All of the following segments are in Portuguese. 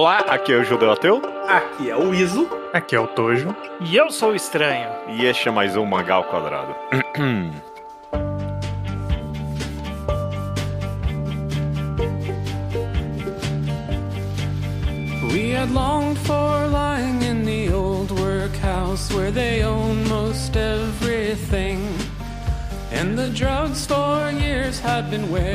Olá, aqui é o Judeu Ateu. Aqui é o Iso. Aqui é o Tojo. E eu sou o Estranho. E este é mais um Mangá ao Quadrado. We had longed for lying in the old workhouse where they own most everything.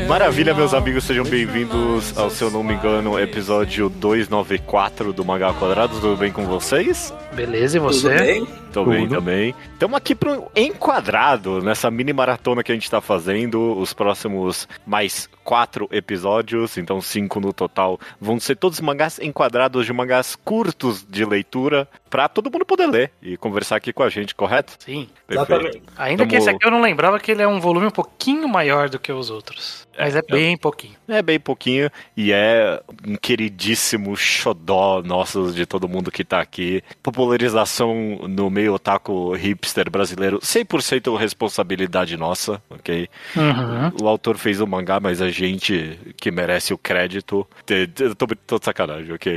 Maravilha, meus amigos, sejam bem-vindos ao, se eu não me engano, episódio 294 do Mangá ao Quadrado. Tudo bem com vocês? Beleza, e Tudo você? bem? Tô bem também. Estamos aqui pro enquadrado nessa mini maratona que a gente tá fazendo. Os próximos mais quatro episódios, então cinco no total, vão ser todos mangás enquadrados de mangás curtos de leitura pra todo mundo poder ler e conversar aqui com a gente, correto? Sim. Exatamente. Ainda que Tamo- esse aqui eu não lembrava que ele é um volume um pouquinho maior do que os outros. Mas é bem pouquinho. É bem pouquinho e é um queridíssimo xodó nosso de todo mundo que tá aqui. Popularização no meio otaku hipster brasileiro, 100% responsabilidade nossa, ok? Uhum. O autor fez o mangá, mas a gente que merece o crédito. Eu tô, tô de sacanagem, ok?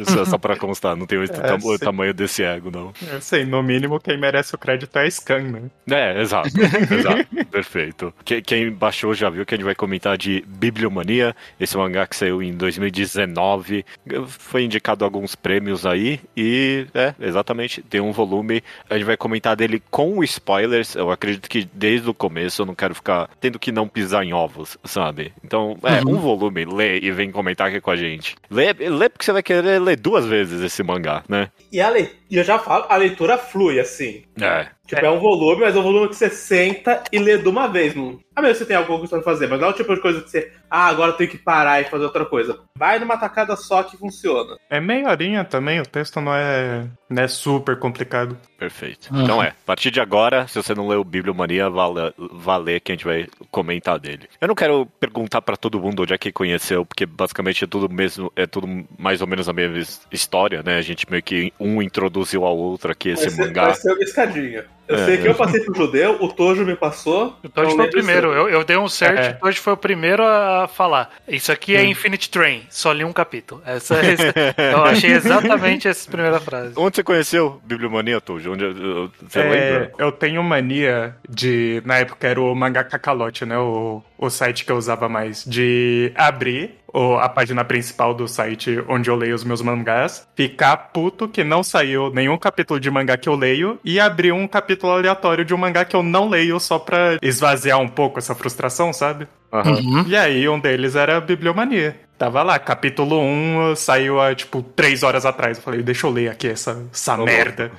Isso é só pra constar, não tem o, tam- o tamanho desse ego, não. Eu sei, no mínimo quem merece o crédito é a Scan, né? É, exato, exato, perfeito. Que- Quem baixou já viu que a gente vai comentar de Bibliomania, esse mangá que saiu em 2019, foi indicado alguns prêmios aí, e é, exatamente, tem um volume, a gente vai comentar dele com spoilers, eu acredito que desde o começo eu não quero ficar tendo que não pisar em ovos, sabe? Então, é, um volume, lê e vem comentar aqui com a gente. Lê, lê porque você vai querer ler duas vezes esse mangá, né? E, a lei... e eu já falo, a leitura flui, assim. É, Tipo, é. um volume, mas é um volume que você senta e lê de uma vez. Não... A menos que você tem algo que fazer, mas não é o tipo de coisa que você. Ah, agora eu tenho que parar e fazer outra coisa. Vai numa tacada só que funciona. É meia horinha também, o texto não é, não é super complicado. Perfeito. Uhum. Então é, a partir de agora, se você não leu Bibliomania, vale, vale que a gente vai comentar dele. Eu não quero perguntar pra todo mundo onde é que conheceu, porque basicamente é tudo mesmo, é tudo mais ou menos a mesma his- história, né? A gente meio que um introduziu ao outro aqui esse vai, ser, mangá. vai ser uma escadinha. Eu É, sei que eu passei pro judeu, o Tojo me passou. O Todd não foi o primeiro. Eu, eu dei um search, É. o Todd foi o primeiro a falar. Isso aqui é Hum. Infinite Train. Só li um capítulo. Essa, essa- eu achei exatamente essa primeira frase. Onde você conheceu Bibliomania, Tujo? Onde, uh, você É, lembra? eu tenho mania de. Na época era o Mangá Cacalote, né? O, o site que eu usava mais. De abrir o- a página principal do site onde eu leio os meus mangás, ficar puto que não saiu nenhum capítulo de mangá que eu leio e abrir um capítulo aleatório de um mangá que eu não leio só pra esvaziar um pouco essa frustração, sabe? Uhum. E aí, um deles era a Bibliomania. Tava lá, capítulo 1 saiu há, tipo, três horas atrás. Eu falei, deixa eu ler aqui essa, essa merda.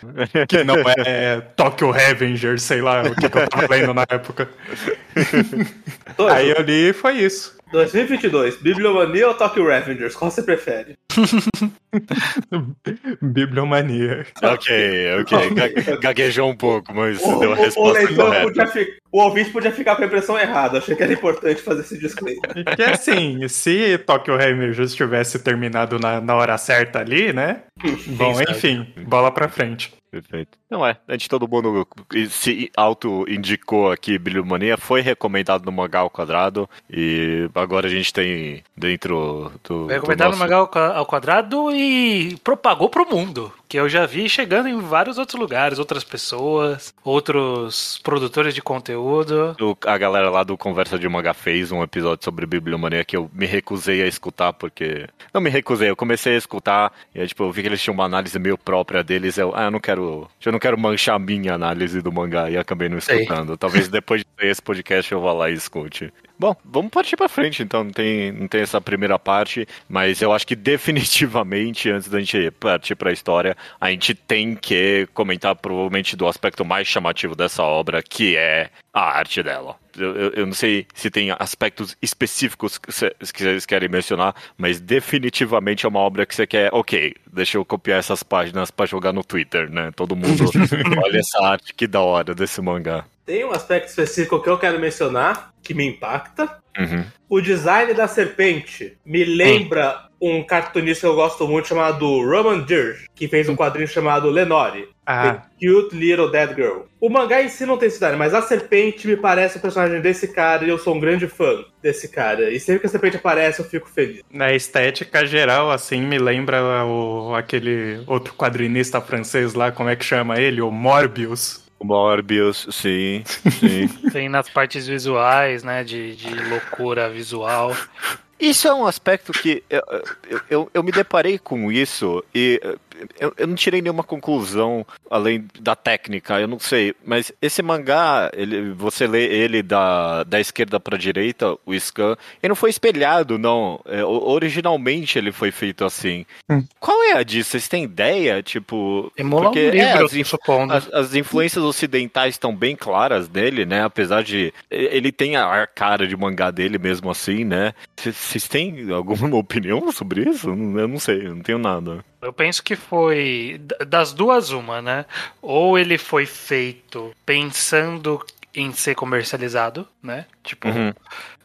Que não é, é Tokyo Revengers, sei lá o que, que eu tava lendo na época. Aí eu li e foi isso. 2022, Bibliomania ou Tokyo Revengers? Qual você prefere? Bibliomania. Ok, ok. Ga- Gaguejou um pouco, mas O, deu a o- o resposta leitor correta. podia fi- o ouvinte podia ficar com a impressão errada. Achei que era importante fazer esse disclaimer. Que assim, se Tokyo Revengers tivesse terminado na, na hora certa ali, né? Bom, enfim, bola pra frente. Perfeito. Não é, a gente todo mundo se auto-indicou aqui Bibliomania, foi recomendado no Mangá ao Quadrado e agora a gente tem dentro do. Foi do recomendado nosso- no Magal ao quadrado e propagou pro mundo. Que eu já vi chegando em vários outros lugares, outras pessoas, outros produtores de conteúdo. O- a galera lá do Conversa de Mangá fez um episódio sobre Bibliomania que eu me recusei a escutar porque. Não me recusei, eu comecei a escutar e aí, tipo, eu vi que eles tinham uma análise meio própria deles. Eu, ah, eu não quero. Eu não quero manchar a minha análise do mangá e acabei não Sei. escutando. Talvez depois de ter esse podcast eu vá lá e escute. Bom, vamos partir pra frente, então não tem, não tem essa primeira parte, mas eu acho que definitivamente, antes da gente partir pra história, a gente tem que comentar provavelmente do aspecto mais chamativo dessa obra, que é a arte dela. Eu, eu- eu não sei se tem aspectos específicos que cê- que vocês querem mencionar, mas definitivamente é uma obra que você quer, ok, deixa eu copiar essas páginas pra jogar no Twitter, né? Todo mundo olha essa arte, que da hora desse mangá. Tem um aspecto específico que eu quero mencionar, que me impacta. Uhum. O design da serpente me lembra um cartunista que eu gosto muito chamado Roman Dirge, que fez um quadrinho chamado Lenore. Ah, The Cute Little Dead Girl. O mangá em si não tem cidade, mas a serpente me parece o personagem desse cara e eu sou um grande fã desse cara. E sempre que a serpente aparece, eu fico feliz. na estética geral, assim, me lembra o, aquele outro quadrinista francês lá, como é que chama ele? O Morbius. Morbius, sim, sim. Tem nas partes visuais, né? De, de loucura visual. Isso é um aspecto que eu, eu, eu, eu me deparei com isso e eu, eu não tirei nenhuma conclusão além da técnica, eu não sei. Mas esse mangá, ele, você lê ele da, da esquerda pra direita, o scan, ele não foi espelhado, não. É, originalmente ele foi feito assim. Hum. Qual é a disso? Vocês têm ideia? Tipo. Emula porque, um livro, é, eu as supondo. as, as influências ocidentais estão bem claras dele, né? Apesar de. Ele tem a cara de mangá dele mesmo assim, né? Vocês têm alguma opinião sobre isso? Eu não sei, eu não tenho nada. Eu penso que foi das duas uma, né? Ou ele foi feito pensando em ser comercializado, né? Tipo, Uhum.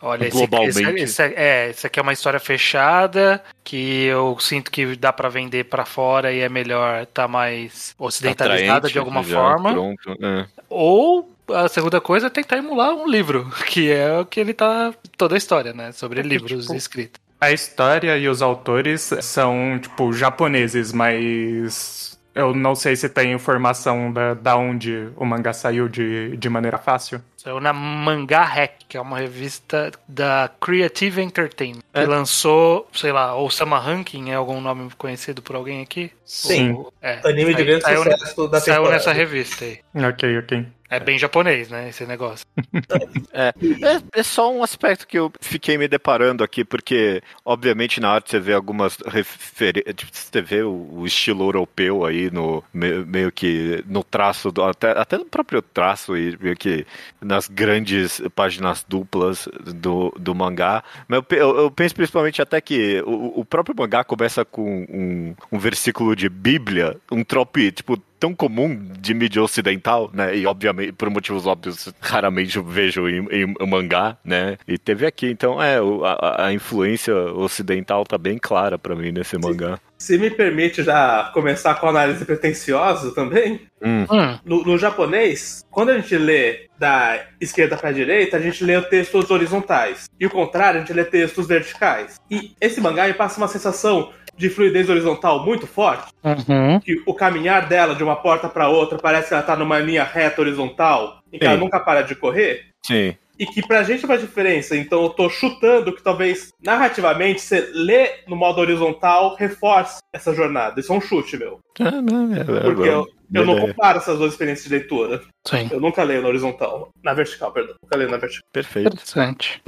olha, Globalmente. esse, esse, é, esse aqui é uma história fechada que eu sinto que dá pra vender pra fora e é melhor tá mais ocidentalizada Atraente, de alguma já, forma. Pronto. é. Ou a segunda coisa é tentar emular um livro, que é o que ele tá toda a história, né? Sobre livros tipo, escritos. A história e os autores são, tipo, japoneses, mas eu não sei se tem informação da, da onde o mangá saiu de, de maneira fácil. Saiu na Manga Hack, que é uma revista da Creative Entertainment. Que É. lançou, sei lá, ou Sama Ranking, é algum nome conhecido por alguém aqui? Sim. Ou- é. Anime de Saiu- grande saiu, sucesso da Saiu temporada. nessa revista aí. Ok, ok. É bem japonês, né, esse negócio. É, é, é só um aspecto que eu fiquei me deparando aqui, porque, obviamente, na arte você vê algumas referências. Você vê o, o estilo europeu aí, no, meio, meio que no traço, do, até, até no próprio traço, e meio que nas grandes páginas duplas do, do mangá. Mas eu, eu, eu penso principalmente até que o, o próprio mangá começa com um, um versículo de Bíblia, um trope, tipo, tão comum de mídia ocidental, né? E obviamente, por motivos óbvios, raramente eu vejo em, em mangá, né? E teve aqui, então, é, a, a influência ocidental tá bem clara pra mim nesse mangá. Se me permite já começar com a análise pretensiosa também, Hum, no, no japonês, quando a gente lê da esquerda para direita, a gente lê textos horizontais. E o contrário, a gente lê textos verticais. E esse mangá me passa uma sensação de fluidez horizontal muito forte. uhum. Que o caminhar dela de uma porta para outra parece que ela tá numa linha reta horizontal, em que ela nunca para de correr. Sim. E que pra gente faz diferença. Então eu tô chutando que talvez narrativamente você lê no modo horizontal reforce essa jornada. Isso é um chute, meu. Porque eu, eu não comparo essas duas experiências de leitura. Sim. Eu nunca leio na horizontal. Na vertical, perdão. Nunca leio na vertical. Perfeito. Interessante.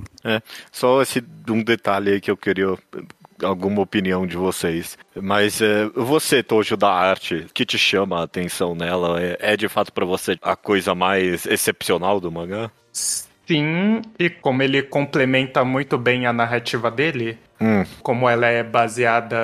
Só esse um detalhe aí que eu queria alguma opinião de vocês. Mas é, você, Tojo, da arte, que te chama a atenção nela? É, é de fato pra você a coisa mais excepcional do mangá? Sim, e como ele complementa muito bem a narrativa dele, Hum, como ela é baseada.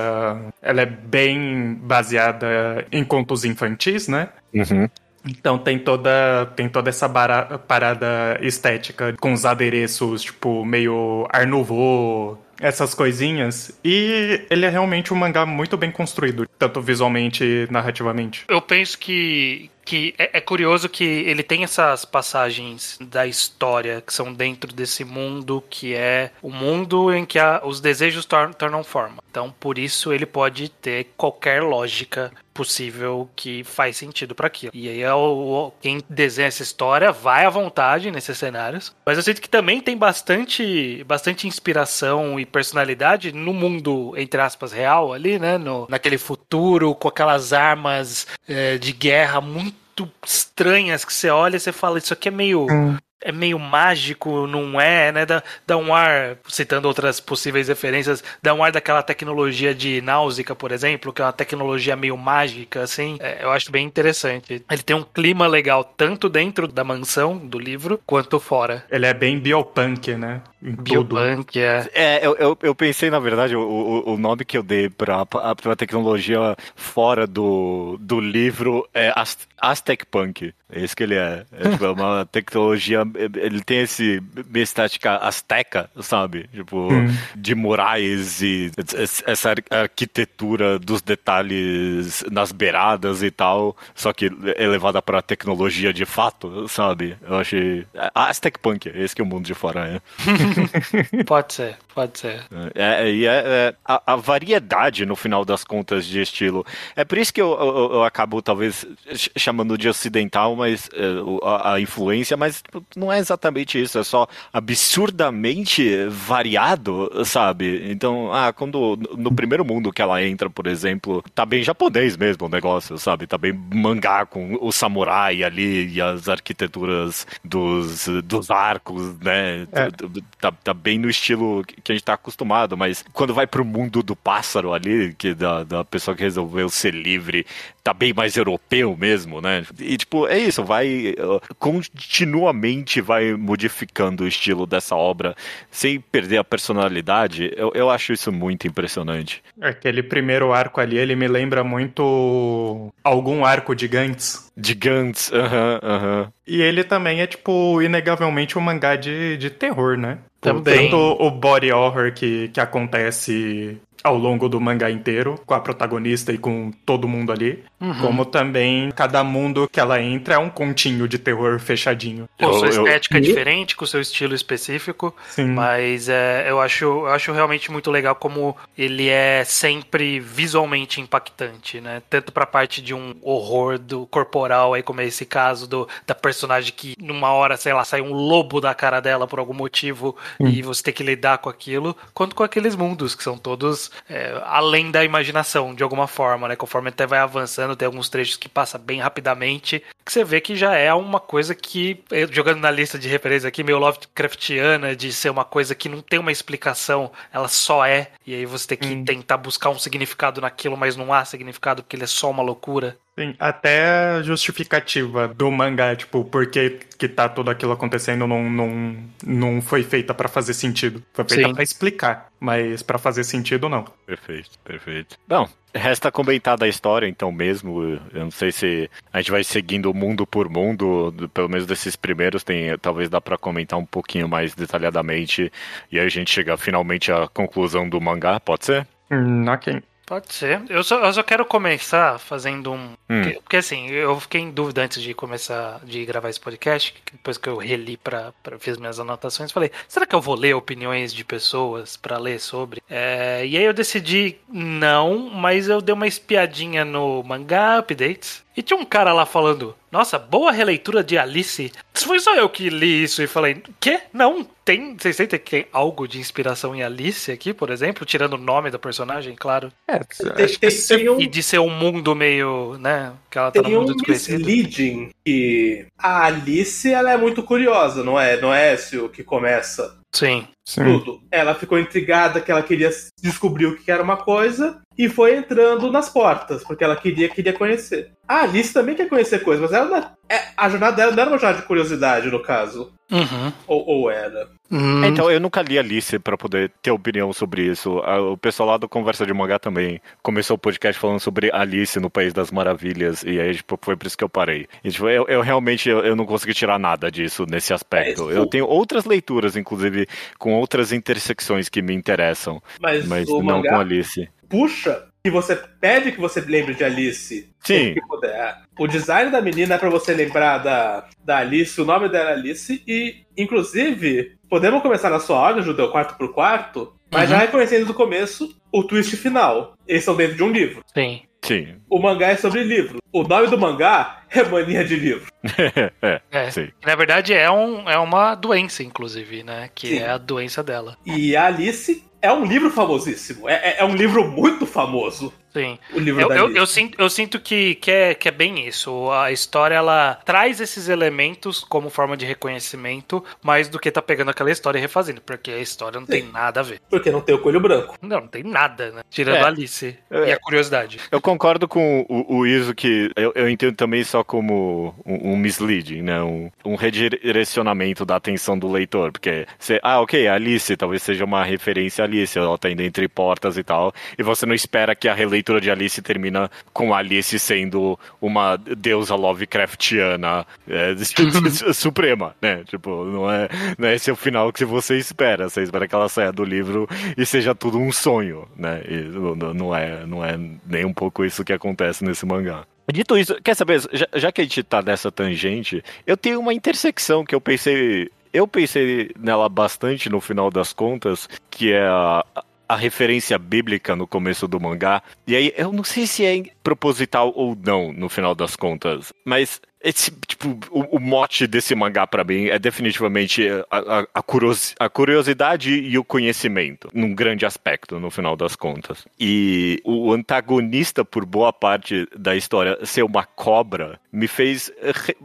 Ela é bem baseada em contos infantis, né? uhum. Então tem toda, tem toda essa bara- parada estética com os adereços, tipo, meio Art Nouveau, essas coisinhas. E ele é realmente um mangá muito bem construído, tanto visualmente e narrativamente. Eu penso que, que é, é curioso que ele tem essas passagens da história que são dentro desse mundo que é o mundo em que a- os desejos tor- tornam forma. Então, por isso ele pode ter qualquer lógica possível que faz sentido para aquilo. E aí é o, quem desenha essa história vai à vontade nesses cenários. Mas eu sinto que também tem bastante, bastante inspiração e personalidade no mundo entre aspas real ali, né? No, naquele futuro com aquelas armas é, de guerra muito estranhas que você olha e você fala isso aqui é meio é meio mágico, não é, né? Dá, dá um ar, citando outras possíveis referências, dá um ar daquela tecnologia de Náusica, por exemplo, que é uma tecnologia meio mágica, assim. É, eu acho bem interessante. Ele tem um clima legal, tanto dentro da mansão do livro, quanto fora. Ele é bem biopunk, né? Biobank, é. É, eu, eu, eu pensei, na verdade, o, o, o nome que eu dei pra, pra pra tecnologia fora do, do livro é Az- Aztec Punk. É isso que ele é. É tipo, é uma tecnologia. Ele tem esse estética azteca, sabe? Tipo, de murais e essa ar- arquitetura dos detalhes nas beiradas e tal, só que elevada pra tecnologia de fato, sabe? Eu achei. Aztec Punk, é esse que é o mundo de fora é. Pode ser, pode ser. É, e é, é, a, a variedade, no final das contas, de estilo. É por isso que eu, eu, eu acabo, talvez, ch- chamando de ocidental, mas é, a, a influência, mas tipo, não é exatamente isso, é só absurdamente variado, sabe? Então, ah, quando no primeiro mundo que ela entra, por exemplo, tá bem japonês mesmo o negócio, sabe? Tá bem mangá com o samurai ali e as arquiteturas dos, dos arcos, né? É. tá, tá bem no estilo que a gente tá acostumado, mas quando vai pro mundo do pássaro ali, que da, da pessoa que resolveu ser livre, tá bem mais europeu mesmo, né? E tipo, é isso, vai uh, continuamente vai modificando o estilo dessa obra sem perder a personalidade. Eu, eu acho isso muito impressionante. Aquele primeiro arco ali, ele me lembra muito algum arco de Gantz. De Gantz, aham, aham. E ele também é, tipo, inegavelmente um mangá de, de terror, né? Também. Tanto o body horror que, que acontece ao longo do mangá inteiro, com a protagonista e com todo mundo ali, Uhum. como também cada mundo que ela entra é um continho de terror fechadinho. Com sua Eu- eu- estética diferente, com seu estilo específico. Sim. Mas é, eu, acho, eu acho realmente muito legal como ele é sempre visualmente impactante, né? Tanto pra parte de um horror do corporal, aí como é esse caso do, da personagem que numa hora, sei lá, sai um lobo da cara dela por algum motivo e você tem que lidar com aquilo, quanto com aqueles mundos que são todos é, além da imaginação, de alguma forma, né? Conforme até vai avançando, tem alguns trechos que passa bem rapidamente, que você vê que já é uma coisa que, eu, jogando na lista de referência aqui, meio Lovecraftiana, de ser uma coisa que não tem uma explicação, ela só é, e aí você tem que tentar buscar um significado naquilo, mas não há significado porque ele é só uma loucura. Sim, até a justificativa do mangá, tipo, por que, que tá tudo aquilo acontecendo não, não, não foi feita pra fazer sentido. Foi feita Sim. pra explicar, mas pra fazer sentido não. Perfeito, perfeito. Bom, resta comentar da história então mesmo. Eu não sei se a gente vai seguindo mundo por mundo, do- pelo menos desses primeiros tem, talvez dá pra comentar um pouquinho mais detalhadamente e aí a gente chega finalmente à conclusão do mangá, pode ser? Hum, ok. Pode ser. Eu só, eu só quero começar fazendo um. Hum. Porque, porque, assim, eu fiquei em dúvida antes de começar de gravar esse podcast, depois que eu reli pra, pra fiz minhas anotações, falei, será que eu vou ler opiniões de pessoas pra ler sobre? É, e aí eu decidi não, mas eu dei uma espiadinha no mangá updates. E tinha um cara lá falando, nossa, boa releitura de Alice. Foi só eu que li isso e falei, quê? Não, tem. Vocês sentem que tem algo de inspiração em Alice aqui, por exemplo? Tirando o nome da personagem, claro. É, Tem, acho que tem, se- tem um, E de ser um mundo meio, né? Que ela tá tem no um mundo desconhecido. misleading que a Alice ela é muito curiosa, não é? Não é esse o que começa Sim. Sim. tudo. Ela ficou intrigada que ela queria descobrir o que era uma coisa e foi entrando nas portas, porque ela queria queria conhecer. A Alice também quer conhecer coisas, mas ela não é- é, a jornada dela não era uma jornada de curiosidade, no caso. Uhum. Ou, ou era. Hum, É, Então, eu nunca li Alice pra poder ter opinião sobre isso. O pessoal lá do Conversa de Mangá também começou o podcast falando sobre Alice no País das Maravilhas, e aí, tipo, foi por isso que eu parei. E, tipo, eu, eu realmente eu, eu não consegui tirar nada disso nesse aspecto. É, isso- Eu tenho outras leituras, inclusive, com outras intersecções que me interessam, Mas, mas o não mangá com Alice. puxa que você pede que você lembre de Alice. Sim. sempre que puder. O design da menina é pra você lembrar da, da Alice, o nome dela é Alice, e, inclusive, podemos começar na sua ordem, Judeu, quarto por quarto, mas Uhum. já reconhecendo do começo o twist final. Eles são dentro de um livro. Sim. Sim. O mangá é sobre livro. O nome do mangá é Mania de Livro. é, É. sim. Na verdade, é, um, é uma doença, inclusive, né? Que Sim. é a doença dela. E a Alice é um livro famosíssimo. É, é- é um livro muito famoso. Sim. o livro Eu, da eu, eu sinto, eu sinto que, que, é, que é bem isso. A história ela traz esses elementos como forma de reconhecimento, mais do que tá pegando aquela história e refazendo, porque a história não tem Sim. nada a ver. Porque não tem o coelho branco. Não, não tem nada, né? Tirando É. a Alice É. e a curiosidade. Eu concordo com o, o Iso que eu, eu entendo também só como um, um misleading, né? Um, um redirecionamento da atenção do leitor. Porque você, ah, ok, Alice talvez seja uma referência a Alice, ela tá indo entre portas e tal. E você não espera que a releitura de Alice termina com Alice sendo uma deusa Lovecraftiana é, suprema, né? Tipo, não é, não é esse o final que você espera. Você espera que ela saia do livro e seja tudo um sonho, né? E não é, não é nem um pouco isso que acontece nesse mangá. Dito isso, quer saber, já, já que a gente tá nessa tangente, eu tenho uma intersecção que eu pensei. Eu pensei nela bastante no final das contas, que é a, a referência bíblica no começo do mangá. E aí, eu não sei se é proposital ou não, no final das contas. Mas esse, tipo, o, o mote desse mangá pra mim é definitivamente a, a- a curiosi- a curiosidade e o conhecimento, num grande aspecto, no final das contas. E o antagonista, por boa parte da história, ser uma cobra, me fez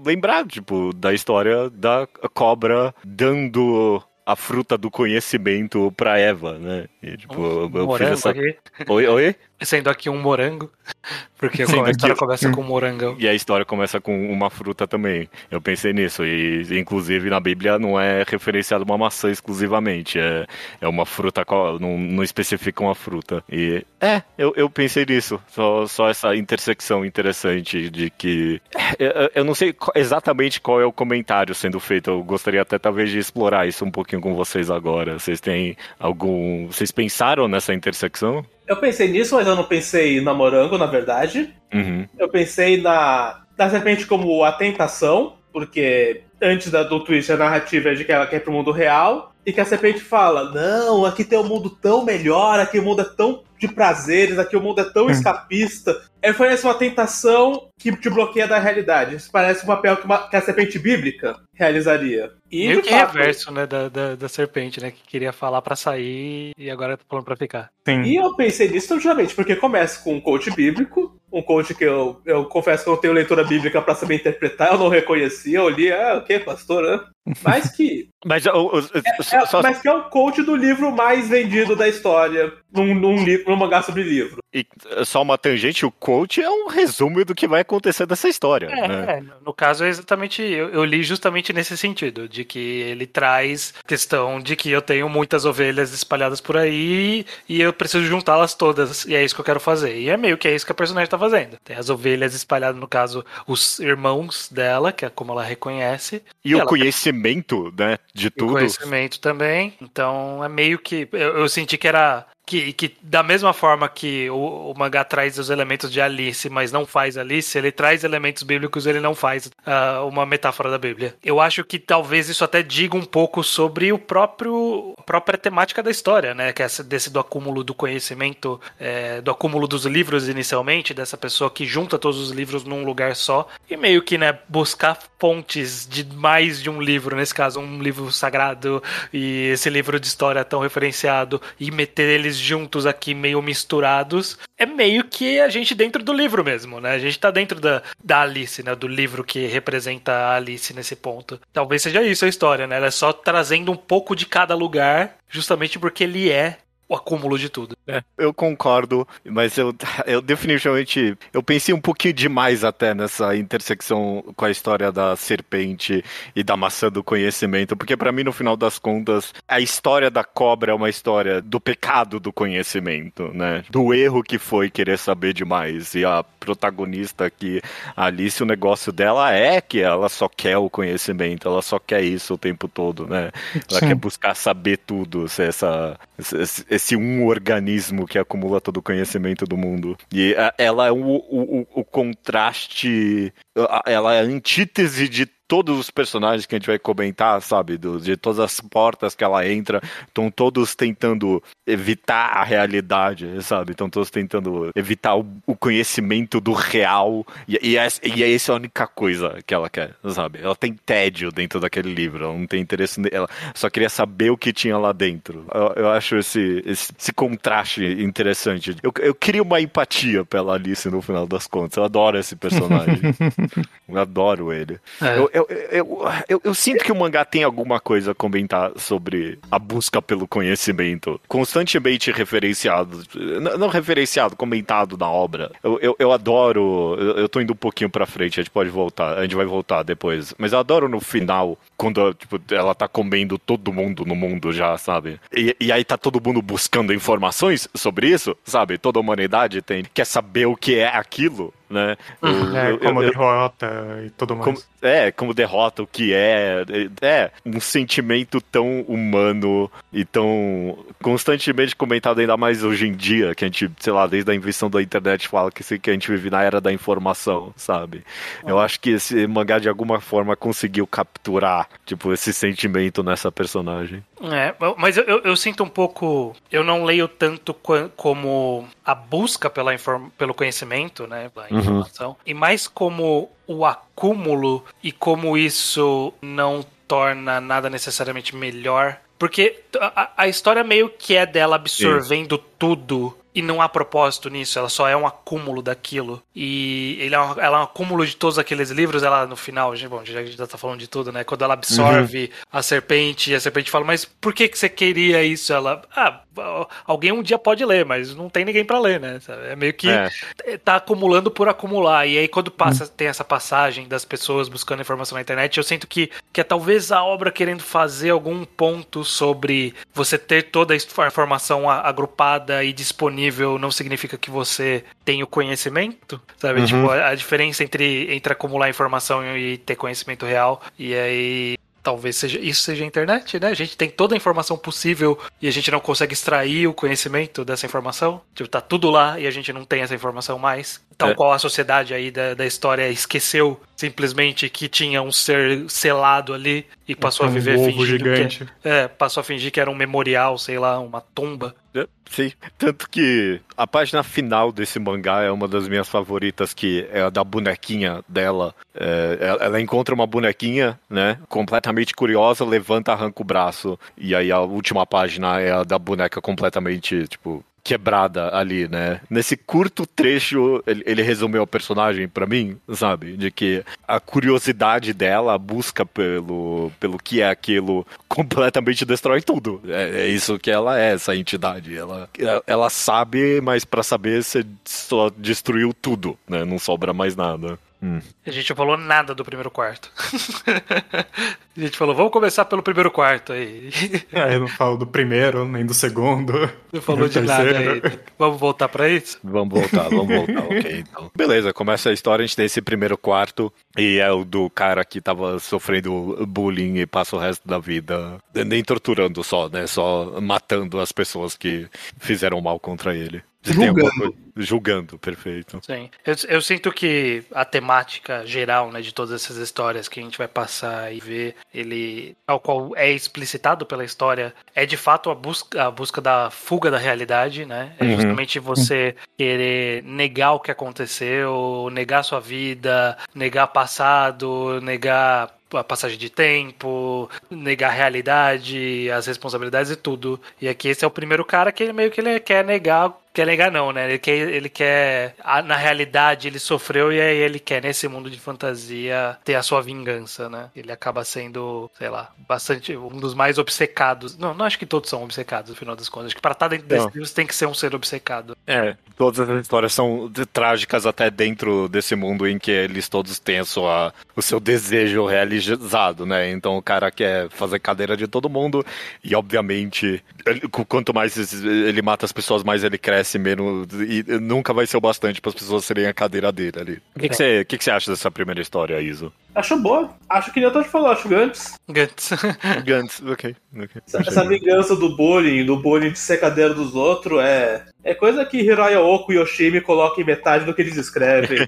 lembrar, tipo, da história da cobra dando a fruta do conhecimento pra Eva, né? E, tipo, eu, eu fiz essa... aqui. Oi, oi? Sendo aqui um morango. Porque a história começa com um morangão. E a história começa com uma fruta também. Eu pensei nisso. E, inclusive, na Bíblia não é referenciado uma maçã exclusivamente. É, é uma fruta, não, não especifica uma fruta. E é, eu, eu pensei nisso. Só, só essa intersecção interessante de que. Eu, eu não sei exatamente qual é o comentário sendo feito. Eu gostaria até talvez de explorar isso um pouquinho com vocês agora. Vocês têm algum. Vocês pensaram nessa intersecção? Eu pensei nisso, mas eu não pensei na morango, na verdade. Uhum. Eu pensei na, na serpente como a tentação, porque antes da, do twist a narrativa é de que ela quer ir pro mundo real, e que a serpente fala: Não, aqui tem um mundo tão melhor, aqui o mundo é tão de prazeres, aqui o mundo é tão escapista. É, foi essa uma tentação que te bloqueia da realidade. Isso parece um papel que, uma- que a serpente bíblica realizaria. E Meio que fato, reverso, né, da, da, da serpente, né? Que queria falar pra sair e agora tá falando pra ficar. Sim. E eu pensei nisso justamente porque começa com um coach bíblico, um coach que eu, eu confesso que eu não tenho leitura bíblica pra saber interpretar, eu não reconhecia, eu li, ah, o que, pastor? né? Mas que. Mas, o- o- é- só- mas que é o coach do livro mais vendido da história num, num, livro, num mangá sobre livro. E uh, só uma tangente, o coach é um resumo do que vai acontecer dessa história, É, né? é, no caso é exatamente, eu, eu li justamente nesse sentido, de que ele traz questão de que eu tenho muitas ovelhas espalhadas por aí e eu preciso juntá-las todas, e é isso que eu quero fazer. E é meio que é isso que a personagem tá fazendo. Tem as ovelhas espalhadas, no caso, os irmãos dela, que é como ela reconhece. E o ela- conhecimento, né, de E o tudo. conhecimento também. Então é meio que. Eu, eu senti que era. Que, que da mesma forma que o, o mangá traz os elementos de Alice, mas não faz Alice, ele traz elementos bíblicos, ele não faz ah, uma metáfora da Bíblia. Eu acho que talvez isso até diga um pouco sobre o próprio a própria temática da história, né? Que é desse do acúmulo do conhecimento, é, do acúmulo dos livros inicialmente, dessa pessoa que junta todos os livros num lugar só e meio que, né, buscar fontes de mais de um livro, nesse caso, um livro sagrado e esse livro de história tão referenciado e meter eles juntos aqui meio misturados, é meio que a gente dentro do livro mesmo, né? A gente tá dentro da, da Alice, né? Do livro que representa a Alice nesse ponto. Talvez seja isso a história, né? Ela é só trazendo um pouco de cada lugar, justamente porque ele é o acúmulo de tudo. Eu concordo, mas eu, eu definitivamente eu pensei um pouquinho demais até nessa intersecção com a história da serpente e da maçã do conhecimento, porque pra mim no final das contas a história da cobra é uma história do pecado do conhecimento, né? Do erro que foi querer saber demais e a protagonista aqui, a Alice, o negócio dela é que ela só quer o conhecimento, ela só quer isso o tempo todo, né? Ela Sim. quer buscar saber tudo, ser essa, esse, um organismo que acumula todo o conhecimento do mundo. E ela é o, o, o- contraste, ela é a antítese de todos os personagens que a gente vai comentar, sabe? Do, de todas as portas que ela entra, estão todos tentando evitar a realidade, sabe? Estão todos tentando evitar o, o conhecimento do real. E, e, essa, e essa é a única coisa que ela quer, sabe? Ela tem tédio dentro daquele livro, ela não tem interesse nela, só queria saber o que tinha lá dentro. Eu, eu acho esse, esse, esse, contraste interessante. Eu, eu queria uma empatia pela Alice no final das contas. Eu adoro esse personagem. eu adoro ele. É. Eu, eu, eu, eu, eu, sinto que o mangá tem alguma coisa a comentar sobre a busca pelo conhecimento. Constantemente referenciado. Não, não referenciado, comentado na obra. Eu, eu, eu adoro. Eu, eu tô indo um pouquinho pra frente, a gente pode voltar. A gente vai voltar depois. Mas eu adoro no final, quando tipo, ela tá comendo todo mundo no mundo já, sabe? E, e aí tá todo mundo buscando informações sobre isso, sabe? Toda a humanidade tem, quer saber o que é aquilo né? Uhum. é, como eu, derrota e tudo mais. Como, é, como derrota, o que é. É, um sentimento tão humano e tão constantemente comentado, ainda mais hoje em dia, que a gente, sei lá, desde a invenção da internet fala que, que a gente vive na era da informação, sabe? Eu uhum. acho que esse mangá, de alguma forma, conseguiu capturar, tipo, esse sentimento nessa personagem. É, mas eu, eu, eu sinto um pouco. Eu não leio tanto como a busca pela inform, pelo conhecimento, né? Pela uhum. Informação. Uhum. E mais como o acúmulo e como isso não torna nada necessariamente melhor. Porque a, a história meio que é dela absorvendo Sim. tudo e não há propósito nisso, ela só é um acúmulo daquilo. E ele é um, ela é um acúmulo de todos aqueles livros, ela no final, bom, já, já tá falando de tudo, né? Quando ela absorve uhum. a serpente, e a serpente fala, mas por que, que você queria isso? Ela, ah, alguém um dia pode ler, mas não tem ninguém para ler, né? É meio que é. tá acumulando por acumular. E aí, quando passa, uhum. tem essa passagem das pessoas buscando informação na internet, eu sinto que, que é talvez a obra querendo fazer algum ponto sobre você ter toda a informação agrupada e disponível não significa que você tem o conhecimento, sabe? Uhum. Tipo, a, a, diferença entre, entre acumular informação e ter conhecimento real. E aí talvez seja isso seja a internet, né? A gente tem toda a informação possível e a gente não consegue extrair o conhecimento dessa informação. Tipo, tá tudo lá e a gente não tem essa informação mais. Tal é. qual a sociedade aí da, da história esqueceu simplesmente que tinha um ser selado ali e passou um a viver fingindo gigante. que é, passou a fingir que era um memorial, sei lá, uma tumba. É, sim, tanto que a página final desse mangá é uma das minhas favoritas, que é a da bonequinha dela. É, ela encontra uma bonequinha, né, completamente curiosa, levanta, arranca o braço, e aí a última página é a da boneca completamente, tipo, quebrada ali, né? Nesse curto trecho, ele, ele resumiu o personagem para mim, sabe? De que a curiosidade dela, a busca pelo, pelo que é aquilo, completamente destrói tudo. É, é isso que ela é, essa entidade. Ela, ela sabe, mas para saber, você só destruiu tudo, né? Não sobra mais nada. Hum. A gente não falou nada do primeiro quarto. a gente falou, vamos começar pelo primeiro quarto aí. É, eu não falo do primeiro, nem do segundo. Não falou de terceiro. nada aí. Vamos voltar para isso? Vamos voltar, vamos voltar, ok. Então. Beleza, começa a história, a gente tem esse primeiro quarto e é o do cara que tava sofrendo bullying e passa o resto da vida nem torturando só, né? Só matando as pessoas que fizeram mal contra ele. Julgando. Julgando, perfeito. Sim. Eu, eu, sinto que a temática geral, né, de todas essas histórias que a gente vai passar e ver, ele, ao qual é explicitado pela história, é de fato a busca, a busca da fuga da realidade, né? É uhum. justamente você querer negar o que aconteceu, negar sua vida, negar passado, negar a passagem de tempo, negar a realidade, as responsabilidades e tudo. E aqui esse é o primeiro cara que ele meio que ele quer negar quer negar não, né? Ele quer, ele quer na realidade ele sofreu e aí ele quer nesse mundo de fantasia ter a sua vingança, né? Ele acaba sendo, sei lá, bastante um dos mais obcecados. Não, não acho que todos são obcecados no final das contas. Acho que para estar dentro desse livro tem que ser um ser obcecado. É, todas as histórias são trágicas até dentro desse mundo em que eles todos têm a sua, o seu desejo realizado, né? Então o cara quer fazer cadeira de todo mundo e obviamente ele, quanto mais ele mata as pessoas, mais ele cresce menos e nunca vai ser o bastante para as pessoas serem a cadeira dele ali. O que, que, você, que, que você acha dessa primeira história, Iso? Acho boa. Acho que nem o Todd falou, acho Gantz. Gantz. Gantz, ok. okay. Essa, essa vingança do bullying, do bullying de secadeiro dos outros, é, é coisa que Hiroya Oku e Yoshimi colocam em metade do que eles escrevem.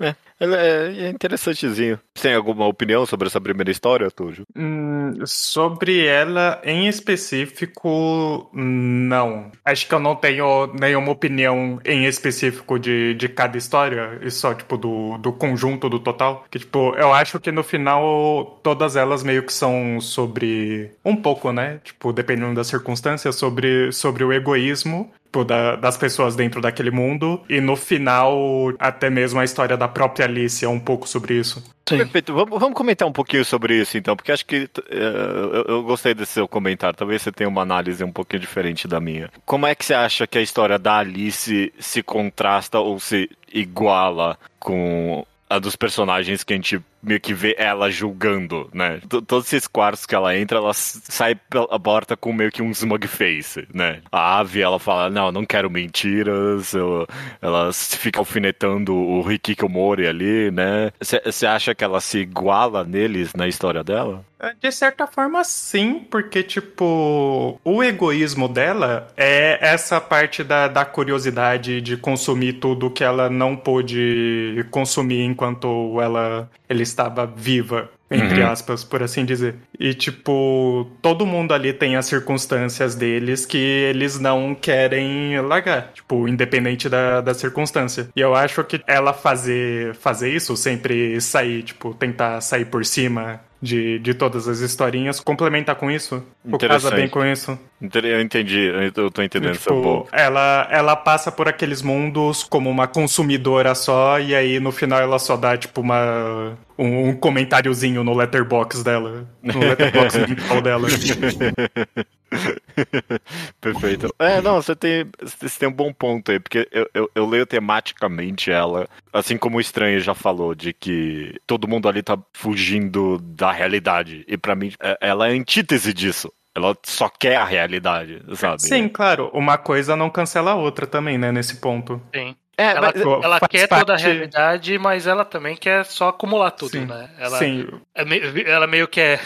é, é, interessantezinho. Você tem alguma opinião sobre essa primeira história, Tujo? Hum, sobre ela em específico, não. Acho que eu não tenho nenhuma opinião em específico de, de cada história, e só, tipo, do, do conjunto, do total. Que, tipo, eu acho que no final todas elas meio que são sobre. Um pouco, né? Tipo, dependendo das circunstâncias, sobre, sobre o egoísmo tipo, da, das pessoas dentro daquele mundo. E no final, até mesmo a história da própria Alice é um pouco sobre isso. Sim. Perfeito. Vamos, vamos comentar um pouquinho sobre isso, então, porque acho que uh, eu, eu, gostei desse seu comentário. Talvez você tenha uma análise um pouquinho diferente da minha. Como é que você acha que a história da Alice se contrasta ou se iguala com a dos personagens que a gente meio que vê ela julgando, né? T Todos esses quartos que ela entra, ela sai pela porta com meio que um smug face, né? A Ave, ela fala, não, não quero mentiras, eu... ela fica alfinetando o Rikikomori ali, né? Você acha que ela se iguala neles na história dela? De certa forma, sim, porque, tipo, o egoísmo dela é essa parte da, da curiosidade de consumir tudo que ela não pôde consumir enquanto ela ele estava viva, entre uhum. aspas, por assim dizer. E, tipo, todo mundo ali tem as circunstâncias deles que eles não querem largar, tipo, independente da, da circunstância. E eu acho que ela fazer, fazer isso, sempre sair, tipo, tentar sair por cima de, de todas as historinhas, complementar com isso, ou casa bem com isso. Eu entendi, eu tô entendendo tipo, essa ela, ela passa por aqueles mundos como uma consumidora só, e aí no final ela só dá, tipo, uma um, um comentáriozinho no letterbox dela. No letterbox dela. Perfeito. É, não, você tem, você tem um bom ponto aí, porque eu, eu, eu, leio tematicamente ela, assim como o Estranho já falou, de que todo mundo ali tá fugindo da realidade. E para mim, é, ela é a antítese disso. Ela só quer a realidade, sabe? Sim, claro. Uma coisa não cancela a outra também, né, nesse ponto. Sim. É, ela, ela quer parte... toda a realidade, mas ela também quer só acumular tudo, sim, né? Ela, sim. É meio, ela meio que é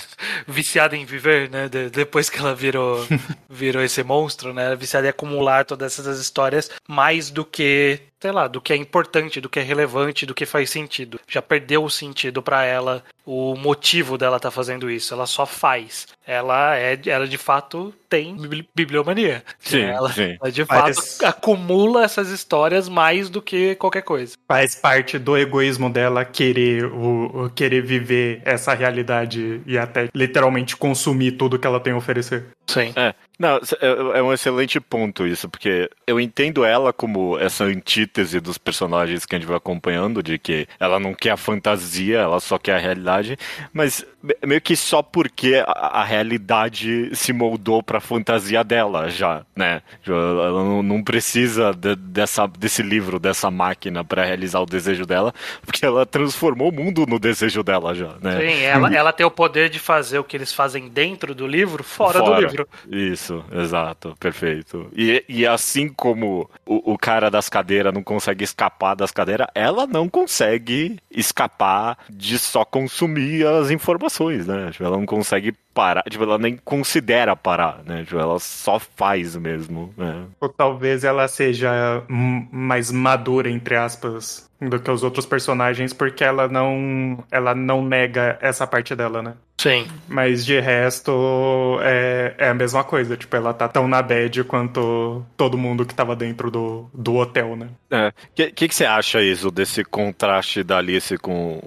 viciada em viver, né? De, depois que ela virou, virou esse monstro, né? Ela é viciada em acumular todas essas histórias mais do que sei lá, do que é importante, do que é relevante, do que faz sentido. Já perdeu o sentido para ela o motivo dela tá fazendo isso. Ela só faz. Ela é, ela de fato tem bibliomania. Sim, ela, sim. ela de fato acumula essas histórias mais do que qualquer coisa. Faz parte do egoísmo dela querer o, o querer viver essa realidade e até literalmente consumir tudo que ela tem a oferecer. Sim. É. Não, é, é um excelente ponto isso, porque eu entendo ela como essa antítese dos personagens que a gente vai acompanhando, de que ela não quer a fantasia, ela só quer a realidade, mas meio que só porque a, a realidade se moldou pra fantasia dela já, né? Ela não, não precisa de, dessa, desse livro, dessa máquina para realizar o desejo dela, porque ela transformou o mundo no desejo dela já, né? Sim, ela, ela tem o poder de fazer o que eles fazem dentro do livro, fora, fora. do livro. Isso. Isso, exato, perfeito. E, e assim como o, o cara das cadeiras não consegue escapar das cadeiras, ela não consegue escapar de só consumir as informações, né? Tipo, ela não consegue parar, tipo, ela nem considera parar, né? Tipo, ela só faz mesmo, né? Ou talvez ela seja mais madura, entre aspas, do que os outros personagens, porque ela não, ela não nega essa parte dela, né? Sim. Mas de resto, é, é a mesma coisa. Tipo, ela tá tão na bad quanto todo mundo que tava dentro do, do hotel, né? É. O que, que, que, você acha, Iso, desse contraste da Alice com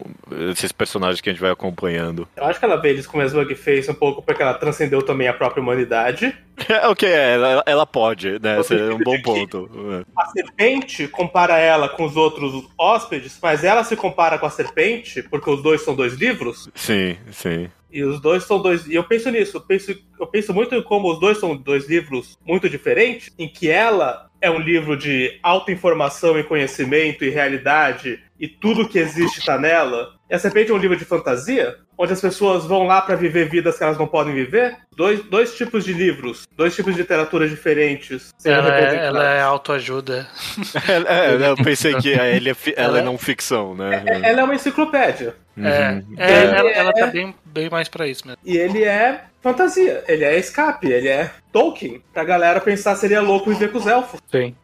esses personagens que a gente vai acompanhando? Eu acho que ela vê eles com a bug face um pouco porque ela transcendeu também a própria humanidade. É, o que é, ela, ela pode, né? Esse é um bom ponto. A serpente compara ela com os outros hóspedes, mas ela se compara com a serpente, porque os dois são dois livros. Sim, sim. E os dois são dois. E eu penso nisso, eu penso, eu penso muito em como os dois são dois livros muito diferentes, em que ela é um livro de autoinformação e conhecimento e realidade, e tudo que existe está nela. E a Serpente é um livro de fantasia, onde as pessoas vão lá para viver vidas que elas não podem viver? Dois, dois tipos de livros, dois tipos de literatura diferentes. Ela é, ela é autoajuda. é, é, eu pensei que ela é, ela é não ficção, né? É, ela é uma enciclopédia. É, uhum. é, ela, ela tá bem, bem mais para isso mesmo. E ele é fantasia, ele é escape, ele é Tolkien. Pra galera pensar seria louco viver com os elfos. Sim.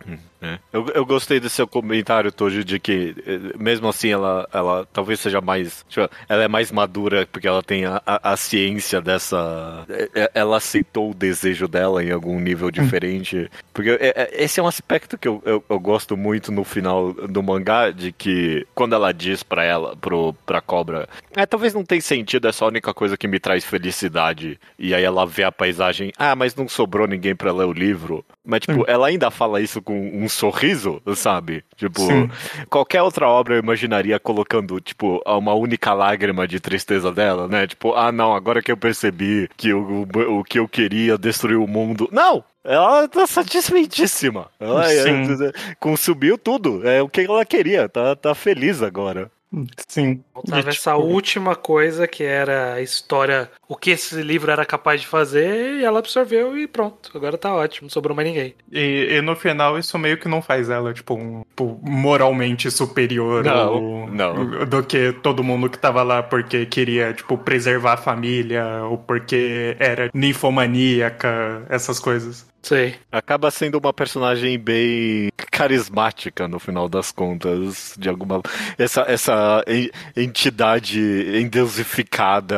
É. Eu, eu gostei do seu comentário, Toji, de que eh, mesmo assim ela, ela talvez seja mais. Tipo, ela é mais madura porque ela tem a, a, a, ciência dessa. Eh, eh, ela aceitou o desejo dela em algum nível diferente. Porque esse é um aspecto que eu, eu, eu, gosto muito no final do mangá, de que quando ela diz pra ela, pro, pra cobra, é, talvez não tenha sentido, é só a única coisa que me traz felicidade. E aí ela vê a paisagem, ah, mas não sobrou ninguém para ler o livro. Mas, tipo, hum. ela ainda fala isso com um sorriso, sabe? Tipo, Sim. qualquer outra obra eu imaginaria colocando, tipo, uma única lágrima de tristeza dela, né? Tipo, ah, não, agora que eu percebi que o, o, o que eu queria destruir o mundo. Não! Ela tá satisfeitíssima. Ela é, consumiu tudo. É o que ela queria. Tá, tá feliz agora. Sim. Faltava essa tipo... última coisa que era a história, o que esse livro era capaz de fazer, e ela absorveu e pronto. Agora tá ótimo, não sobrou mais ninguém. E, e no final isso meio que não faz ela, tipo, um, tipo, moralmente superior não, ou, não. do que todo mundo que tava lá porque queria, tipo, preservar a família, ou porque era ninfomaníaca, essas coisas. Sei. Acaba sendo uma personagem bem carismática no final das contas, de alguma essa essa entidade endeusificada.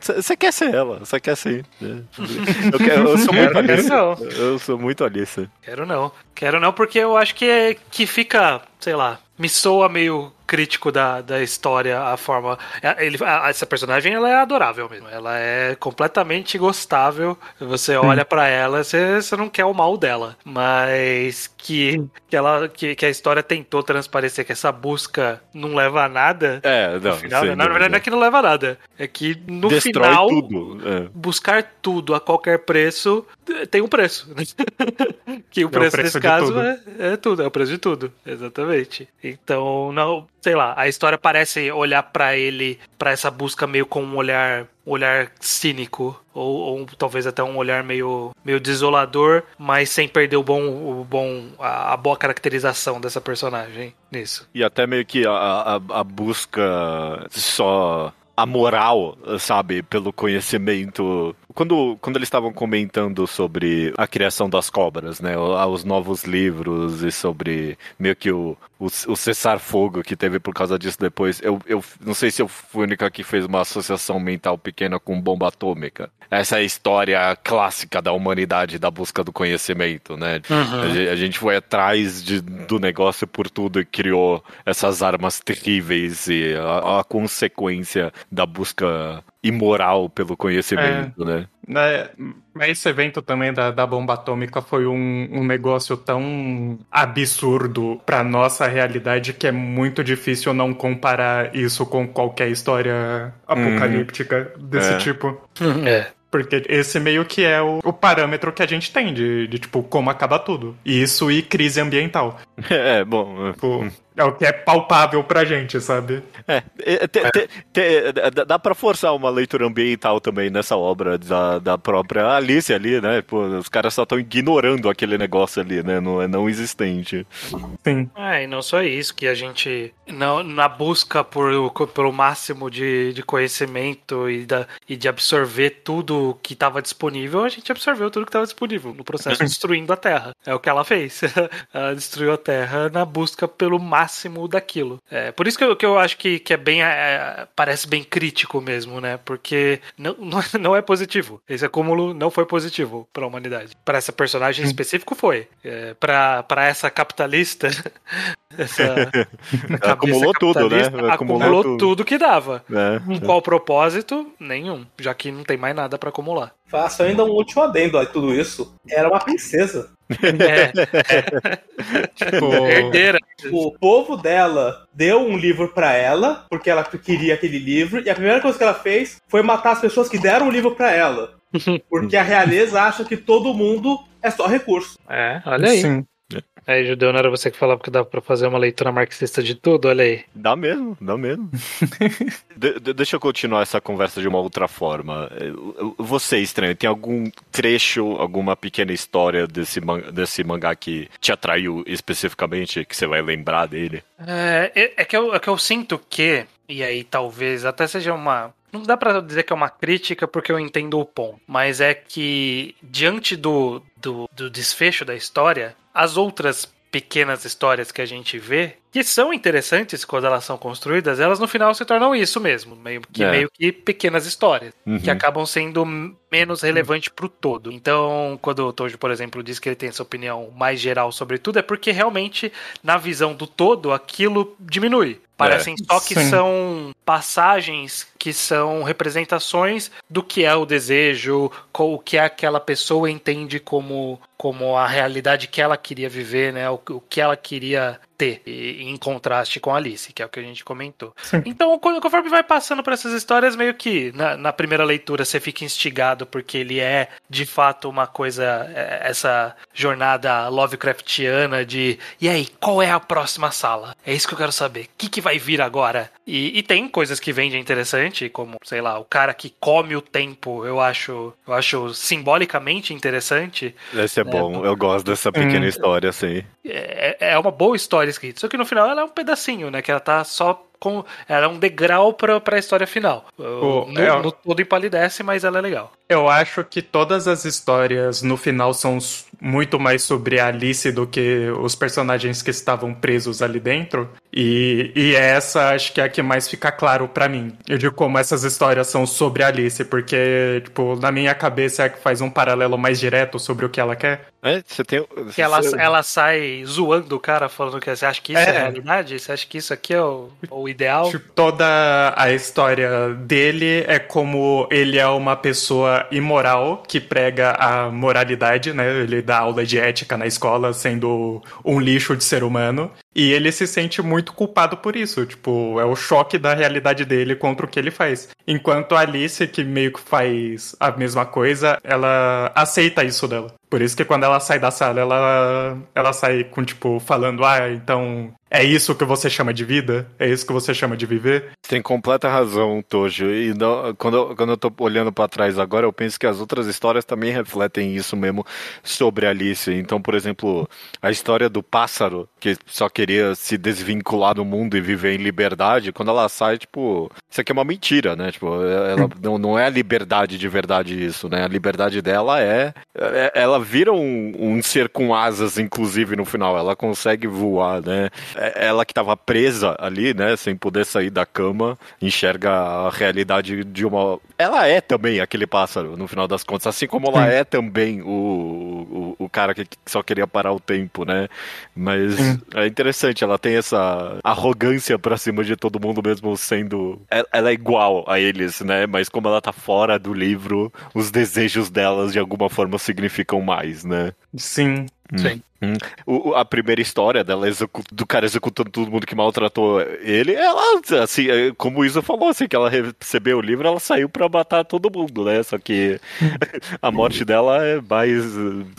Você quer ser ela, você quer ser. Eu, quero, eu sou muito Alice. Eu sou muito Alice. Quero não. Quero não porque eu acho que é, que fica, sei lá, me soa meio crítico da, da história, a forma. Ele, a, essa personagem ela é adorável mesmo. Ela é completamente gostável. Você olha para ela, você, você não quer o mal dela. Mas que, que, ela, que, que a história tentou transparecer que essa busca não leva a nada. É, não. Final, na verdade, não é que não leva a nada. É que no Destrói final. Tudo. É. Buscar tudo a qualquer preço tem um preço. que o preço, é o preço nesse caso é, é tudo, é o preço de tudo. Exatamente. Então, não, sei lá, a história parece olhar para ele, para essa busca meio com um olhar, olhar cínico ou, ou, talvez até um olhar meio, meio desolador, mas sem perder o bom, o bom, a, a boa caracterização dessa personagem nisso. E até meio que a, a, a busca só a moral, sabe, pelo conhecimento quando, quando eles estavam comentando sobre a criação das cobras, né? Os novos livros e sobre meio que o, o, o cessar-fogo que teve por causa disso depois, eu, eu não sei se eu fui a única que fez uma associação mental pequena com bomba atômica. Essa é a história clássica da humanidade, da busca do conhecimento, né? Uhum. A, a, gente foi atrás de, do negócio por tudo e criou essas armas terríveis e a, a consequência da busca imoral pelo conhecimento, é, né? Mas esse evento também da, da bomba atômica foi um, um negócio tão absurdo pra nossa realidade que é muito difícil não comparar isso com qualquer história apocalíptica hum, desse é. tipo. É. Porque esse meio que é o, o parâmetro que a gente tem de, de, tipo, como acaba tudo. Isso e crise ambiental. É, bom. Tipo, é o que é palpável pra gente, sabe? É, é te, te, te, dá pra forçar uma leitura ambiental também nessa obra da, da própria Alice ali, né? Pô, os caras só estão ignorando aquele negócio ali, né? Não é não existente. Sim. É, e não só isso, que a gente, na, na busca por, pelo máximo de, de conhecimento e, da, e de absorver tudo que estava disponível, a gente absorveu tudo que estava disponível no processo destruindo a Terra. É o que ela fez. ela destruiu a Terra na busca pelo máximo máximo daquilo. É, por isso que eu, que eu acho que, que é bem. É, parece bem crítico mesmo, né? Porque não, não é positivo. Esse acúmulo não foi positivo para a humanidade. Para essa personagem específico foi. É, para essa capitalista. essa acumulou tudo, né? Acumulou, acumulou tudo. tudo. que dava. É, Com qual propósito? Nenhum. Já que não tem mais nada para acumular. Faço ainda um último adendo a tudo isso. Era uma princesa. É. é. tipo, herdeira. O povo dela deu um livro para ela, porque ela queria aquele livro, e a primeira coisa que ela fez foi matar as pessoas que deram o livro para ela. Porque a realeza acha que todo mundo é só recurso. É, olha aí. Sim. Aí, Judeu, não era você que falava que dava pra fazer uma leitura marxista de tudo? Olha aí. Dá mesmo, dá mesmo. de, de, deixa eu continuar essa conversa de uma outra forma. Você, estranho, tem algum trecho, alguma pequena história desse, desse mangá que te atraiu especificamente, que você vai lembrar dele? É, é, é, que, eu, é que eu sinto que, e aí talvez até seja uma não dá para dizer que é uma crítica porque eu entendo o ponto, mas é que diante do, do, do desfecho da história, as outras pequenas histórias que a gente vê, que são interessantes quando elas são construídas, elas no final se tornam isso mesmo, meio que, é. meio que pequenas histórias, uhum. que acabam sendo menos relevantes pro todo. Então, quando o Tojo, por exemplo, diz que ele tem essa opinião mais geral sobre tudo, é porque realmente, na visão do todo, aquilo diminui. Parecem é, só que sim. são passagens que são representações do que é o desejo, o que aquela pessoa entende como, como a realidade que ela queria viver, né? O, o que ela queria ter, em contraste com Alice, que é o que a gente comentou. Sim. Então, conforme vai passando por essas histórias, meio que na, na, primeira leitura você fica instigado porque ele é de fato uma coisa, é, essa jornada Lovecraftiana de e aí, qual é a próxima sala? É isso que eu quero saber. O que, que vai vir agora? E, e tem coisas que vêm de interessante, como, sei lá, o cara que come o tempo, eu acho, eu acho simbolicamente interessante. Esse é, é bom, eu gosto dessa pequena hum. história, assim. É, é uma boa história escrita, só que no final ela é um pedacinho, né? Que ela tá só com. Ela é um degrau pra, pra história final. O, no, é, no todo empalidece, mas ela é legal. Eu acho que todas as histórias no final são muito mais sobre a Alice do que os personagens que estavam presos ali dentro. E, e essa acho que é a que mais fica claro para mim. Eu digo como essas histórias são sobre a Alice, porque, tipo, na minha cabeça é que faz um paralelo mais direto sobre o que ela quer. É, você tem. Que ela, ela sai zoando o cara, falando que você acha que isso é, é realidade? Você acha que isso aqui é o, o ideal? Tipo, toda a história dele é como ele é uma pessoa imoral que prega a moralidade, né? Ele dá aula de ética na escola, sendo um lixo de ser humano. E ele se sente muito culpado por isso. Tipo, é o choque da realidade dele contra o que ele faz. Enquanto a Alice, que meio que faz a mesma coisa, ela aceita isso dela. Por isso que quando ela sai da sala, ela, ela sai com, tipo, falando, ah, então é isso que você chama de vida? É isso que você chama de viver? Tem completa razão, Tojo. E não, quando, eu, quando eu tô olhando para trás agora, eu penso que as outras histórias também refletem isso mesmo sobre Alice. Então, por exemplo, a história do pássaro, que só queria se desvincular do mundo e viver em liberdade, quando ela sai, tipo, isso aqui é uma mentira, né? Tipo, ela não, não é a liberdade de verdade isso, né? A liberdade dela é. é ela vira um, um ser com asas, inclusive, no final. Ela consegue voar, né? É, ela que estava presa ali, né, sem poder sair da cama, enxerga a realidade de uma. Ela é também aquele pássaro, no final das contas, assim como ela é também o, o, o cara que só queria parar o tempo, né? Mas é interessante, ela tem essa arrogância pra cima de todo mundo, mesmo sendo. Ela é igual a eles, né? Mas como ela tá fora do livro, os desejos delas de alguma forma significam mais, né? Sim. Sim. Hum. O, a primeira história dela do cara executando todo mundo que maltratou ele, ela, assim, é, como o Isa falou, assim, que ela recebeu o livro, ela saiu pra matar todo mundo, né? Só que a morte dela é mais.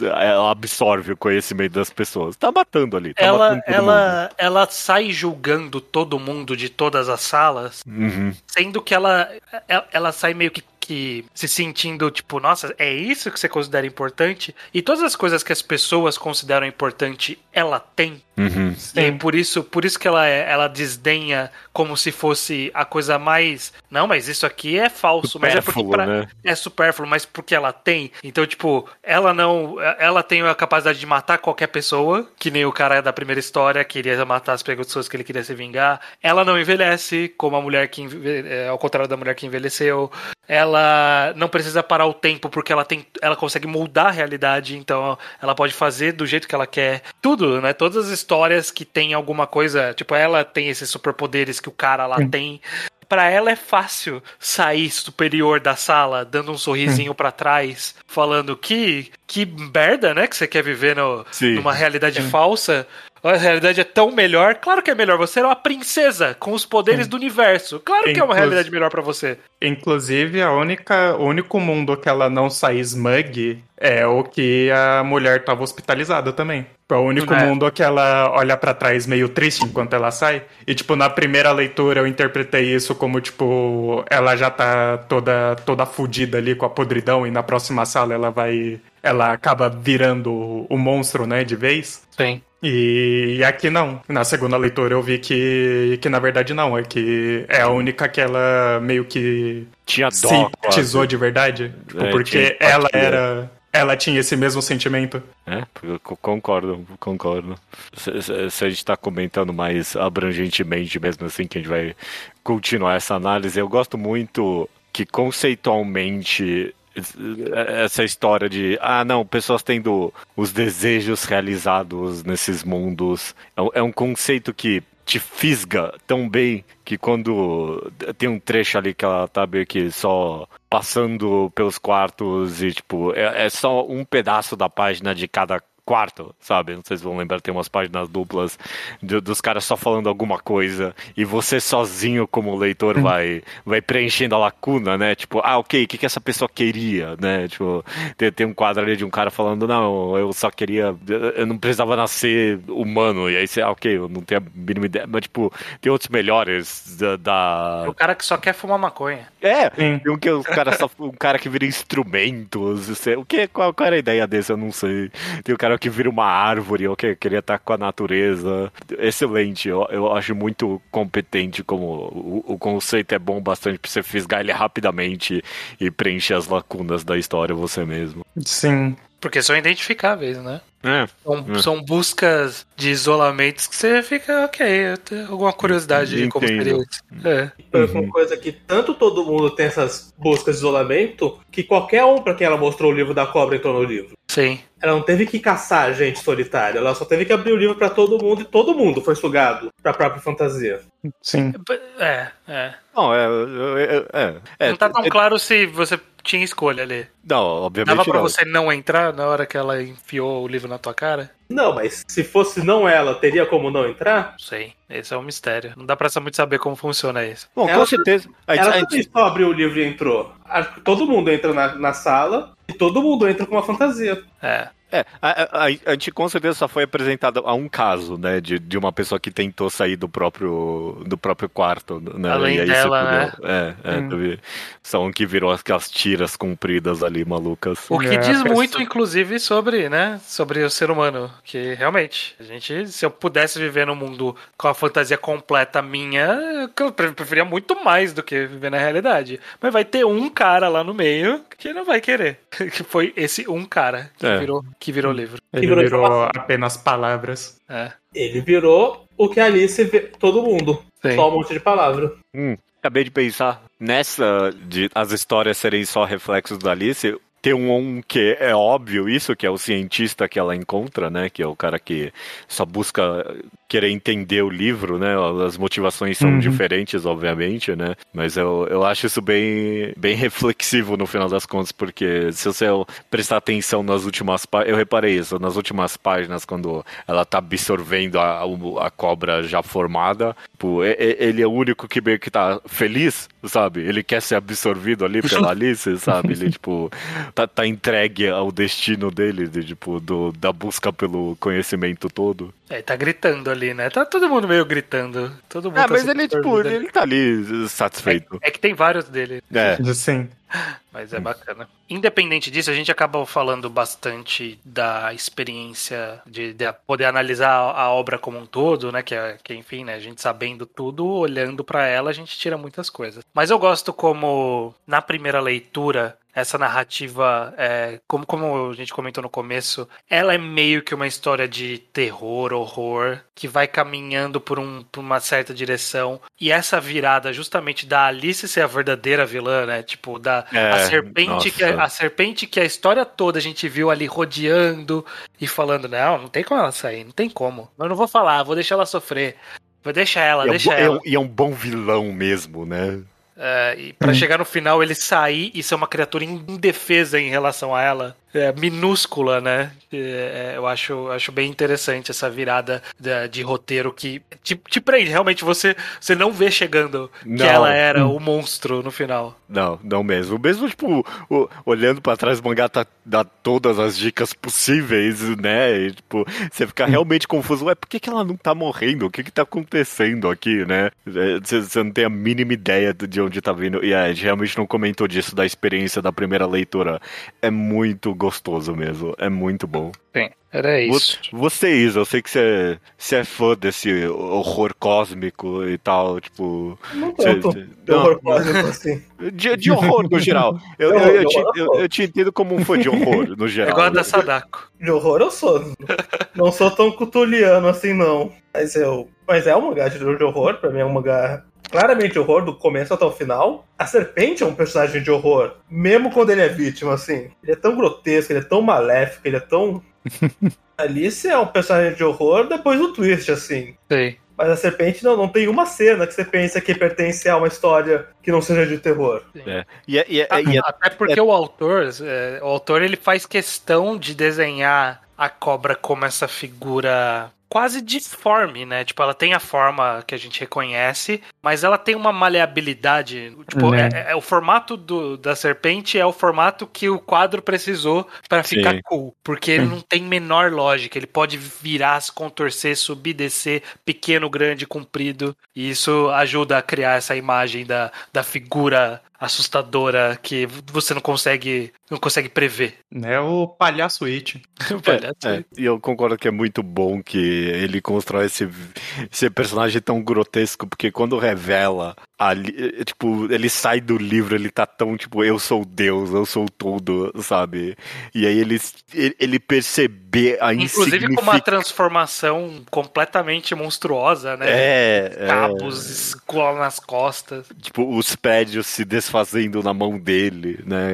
Ela absorve o conhecimento das pessoas. Tá matando ali. Tá ela, matando ela, ela sai julgando todo mundo de todas as salas, uhum. sendo que ela, ela, ela sai meio que que se sentindo tipo, nossa, é isso que você considera importante? E todas as coisas que as pessoas consideram importante, ela tem. Uhum. E por isso, por isso que ela, é, ela desdenha como se fosse a coisa mais. Não, mas isso aqui é falso, mas é porque pra... né? é supérfluo, mas porque ela tem. Então, tipo, ela não. Ela tem a capacidade de matar qualquer pessoa, que nem o cara da primeira história queria matar as pessoas que ele queria se vingar. Ela não envelhece, como a mulher que. É, ao contrário da mulher que envelheceu. Ela não precisa parar o tempo porque ela tem. Ela consegue moldar a realidade, então ela pode fazer do jeito que ela quer. Tudo, né? Todas as histórias que tem alguma coisa, tipo, ela tem esses superpoderes que o cara lá Sim. tem. Para ela é fácil sair superior da sala, dando um sorrisinho para trás, falando que que merda, né, que você quer viver no, numa realidade Sim. falsa. A realidade é tão melhor. Claro que é melhor. Você é uma princesa com os poderes Sim. do universo. Claro que é uma realidade melhor para você. Inclusive, a única, o único mundo que ela não sai smug é o que a mulher tava hospitalizada também. É o único É. mundo que ela olha pra trás meio triste enquanto ela sai. E, tipo, na primeira leitura eu interpretei isso como, tipo, ela já tá toda, toda fudida ali com a podridão e na próxima sala ela vai. Ela acaba virando o monstro, né, de vez. Sim. E, aqui não. Na segunda leitura eu vi que, que na verdade não. É que é a única que ela meio que Tinha dó. simpatizou quase. de verdade. Tipo, É, porque ela era. Ela tinha esse mesmo sentimento. É, concordo, concordo. Se, se- se a gente tá comentando mais abrangentemente mesmo assim, que a gente vai continuar essa análise, eu gosto muito que conceitualmente essa história de ah não, pessoas tendo os desejos realizados nesses mundos. É um- é um conceito que te fisga tão bem que quando tem um trecho ali que ela tá meio que só passando pelos quartos e tipo é, é só um pedaço da página de cada quarto, sabe? Não sei se vão lembrar, tem umas páginas duplas do- dos caras só falando alguma coisa e você sozinho como leitor vai vai preenchendo a lacuna, né? Tipo, ah, ok, o que, que essa pessoa queria, né? Tipo, tem, tem um quadro ali de um cara falando, não, eu só queria, eu não precisava nascer humano, e aí você, ah, ok, eu não tenho a mínima ideia, mas tipo, tem outros melhores da... da- O cara que só quer fumar maconha. É, Sim. tem um, que o cara só, um cara que vira instrumentos, sei- o que, qual, qual era a ideia desse, eu não sei. Tem o cara que vira uma árvore, ou que queria estar com a natureza. Excelente, eu, eu acho muito competente como o, o conceito é bom bastante pra você fisgar ele rapidamente e preencher as lacunas da história você mesmo. Sim. Porque são identificáveis, né? É, São, É. são buscas de isolamentos que você fica, ok, eu tenho alguma curiosidade de como Entendo. seria isso. É. Então, Foi uma coisa que tanto todo mundo tem essas buscas de isolamento, que qualquer um pra quem ela mostrou o livro da cobra entrou no livro. Sim. Ela não teve que caçar gente solitária, ela só teve que abrir o livro pra todo mundo e todo mundo foi sugado pra própria fantasia. Sim. É, é. não, é, é, é, é, não tá tão é- claro se você tinha escolha ali. não, obviamente Dava pra não. você não entrar na hora que ela enfiou o livro na tua cara? Não, mas se fosse não ela, teria como não entrar? Não sei. Esse é um mistério. Não dá pra muito saber como funciona isso. Bom, Ela- com certeza. A gente- Ela a gente- só abriu o livro e entrou. Acho que Todo mundo entra na, na sala e todo mundo entra com uma fantasia. É. É, a, a- a gente com certeza só foi apresentada a um caso, né, de, de uma pessoa que tentou sair do próprio do próprio quarto, né, Além e aí dela, se fudeu. É, é, Hum. teve só um que virou aquelas tiras compridas ali, malucas. O que É, diz muito, inclusive, sobre, né? Sobre o ser humano. Que realmente, a gente, se eu pudesse viver num mundo com a fantasia completa minha, eu pre- preferia muito mais do que viver na realidade. Mas vai ter um cara lá no meio que não vai querer. Que foi esse um cara que, É. virou, que virou livro. Ele virou virou apenas palavras. É. Ele virou o que a Alice vê todo mundo. Sim. Só um monte de palavra. Hum, acabei de pensar nessa de as histórias serem só reflexos da Alice. Tem um, um que é óbvio isso, que é o cientista que ela encontra, né? Que é o cara que só busca querer entender o livro, né? As motivações são Uhum. diferentes, obviamente, né? Mas eu, eu acho isso bem, bem reflexivo no final das contas, porque se você prestar atenção nas últimas páginas, eu reparei isso, nas últimas páginas, quando ela tá absorvendo a, a cobra já formada, tipo, ele é o único que meio que tá feliz, sabe? Ele quer ser absorvido ali pela Alice, sabe? Ele, tipo, tá, tá entregue ao destino dele, de, tipo, do, da busca pelo conhecimento todo. É, tá gritando ali, né? Tá todo mundo meio gritando. Todo mundo Ah, tá mas se ele, tipo, ele, ali. ele tá ali satisfeito. É que tem vários dele. É. Sim. Mas é bacana. Independente disso, a gente acaba falando bastante da experiência de, de poder analisar a, obra como um todo, né? Que, é- que enfim, né? A gente sabendo tudo, olhando pra ela, a gente tira muitas coisas. Mas eu gosto como, na primeira leitura, essa narrativa, é, como, como a gente comentou no começo, ela é meio que uma história de terror, horror, que vai caminhando por, um, por uma certa direção. E essa virada justamente da Alice ser a verdadeira vilã, né? Tipo, da É, a serpente nossa. que a, a serpente que a história toda a gente viu ali rodeando e falando, não, não tem como ela sair, não tem como. Eu não vou falar, vou deixar ela sofrer. Vou deixar ela, E é, deixa é ela. e é um bom vilão mesmo, né? É, e pra chegar no final ele sair e ser uma criatura indefesa em relação a ela. É, minúscula, né? É, eu acho, acho bem interessante essa virada de, de roteiro que te, te, prende. Realmente você, você não vê chegando não. que ela era o monstro no final. Não, não mesmo. Mesmo, tipo, o, olhando para trás, o mangá tá, dá todas as dicas possíveis, né? E, tipo, você fica realmente confuso. Ué, por que, que ela não tá morrendo? O que que tá acontecendo aqui, né? É, você, você não tem a mínima ideia de onde tá vindo. E a gente realmente não comentou disso da experiência da primeira leitura. É muito gostoso mesmo. É muito bom. Bem, era isso. Você, Isa, eu sei que você, você é fã desse horror cósmico e tal, tipo. Não tanto você, não, horror cósmico assim. De, de horror no geral. Eu, eu, eu, te, eu, eu, te entendo como um fã de horror no geral. É igual da Sadako. De horror eu sou. Não sou tão cutuliano assim, não. Mas eu. Mas é um mangá de horror, pra mim é um mangá claramente horror do começo até o final. A serpente é um personagem de horror, mesmo quando ele é vítima, assim. Ele é tão grotesco, ele é tão maléfico, ele é tão. Alice é um personagem de horror depois do twist, assim. Sim. Mas a serpente não, não tem uma cena que você pensa que pertence a uma história que não seja de terror. É. E, é, e, é, e, é, Até porque o autor, o autor ele faz questão de desenhar a cobra como essa figura quase disforme, né? Tipo, ela tem a forma que a gente reconhece, mas ela tem uma maleabilidade. Tipo, né? é, é, o formato do, da serpente é o formato que o quadro precisou para ficar Sim. cool. Porque ele não tem menor lógica. Ele pode virar, se contorcer, subir, descer, pequeno, grande, comprido. E isso ajuda a criar essa imagem da, da figura assustadora que você não consegue não consegue prever. É o palhaço It. o palhaço é, é. E eu concordo que é muito bom que ele constrói esse, esse personagem tão grotesco, porque quando revela ali, eh, tipo, ele sai do livro, ele tá tão, tipo, eu sou Deus, eu sou tudo, sabe? E aí ele, ele perceber a Inclusive com uma transformação completamente monstruosa, né? É. Cabos é... escola nas costas. Tipo, os prédios se desfazendo na mão dele, né?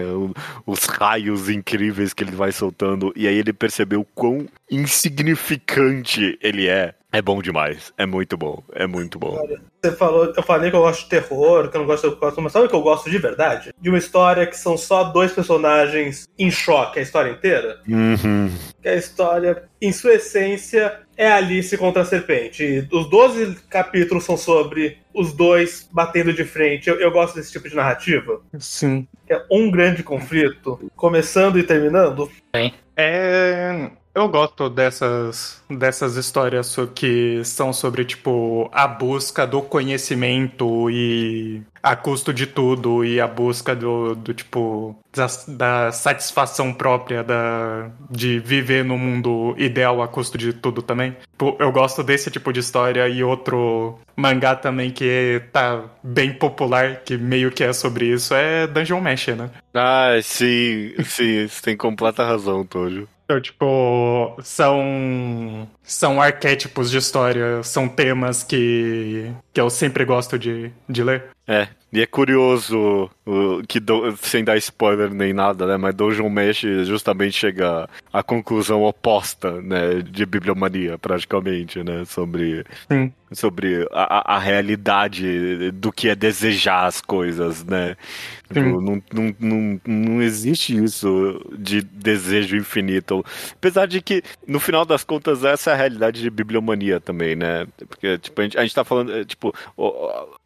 Os raios incríveis que ele vai soltando. E aí ele percebeu quão insignificante ele é. É bom demais. É muito bom. É muito bom. Você falou, eu falei que eu gosto de terror, que eu não gosto de mas sabe o que eu gosto de verdade? De uma história que são só dois personagens em choque a história inteira. Uhum. Que a história, em sua essência, é Alice contra a serpente. E os 12 capítulos são sobre os dois batendo de frente. Eu, eu gosto desse tipo de narrativa. Sim. Que é um grande conflito, começando e terminando. Sim. É. Eu gosto dessas, dessas histórias que são sobre, tipo, a busca do conhecimento e a custo de tudo e a busca do, do tipo, da, da, satisfação própria da, de viver no mundo ideal a custo de tudo também. Tipo, eu gosto desse tipo de história e outro mangá também que tá bem popular, que meio que é sobre isso, é Dungeon Mesh, né? Ah, sim, sim, você tem completa razão, Tojo. Então, tipo, são são arquétipos de história, são temas que, que eu sempre gosto de, de ler. É, e é curioso que, do, sem dar spoiler nem nada, né? Mas Dojon Mesh justamente chega à conclusão oposta, né? De bibliomania, praticamente, né? Sobre, sobre a, a realidade do que é desejar as coisas, né? Tipo, não, não, não, não existe isso de desejo infinito. Apesar de que, no final das contas, essa é a realidade de bibliomania também, né? Porque, tipo, a gente, a gente tá falando, é, tipo,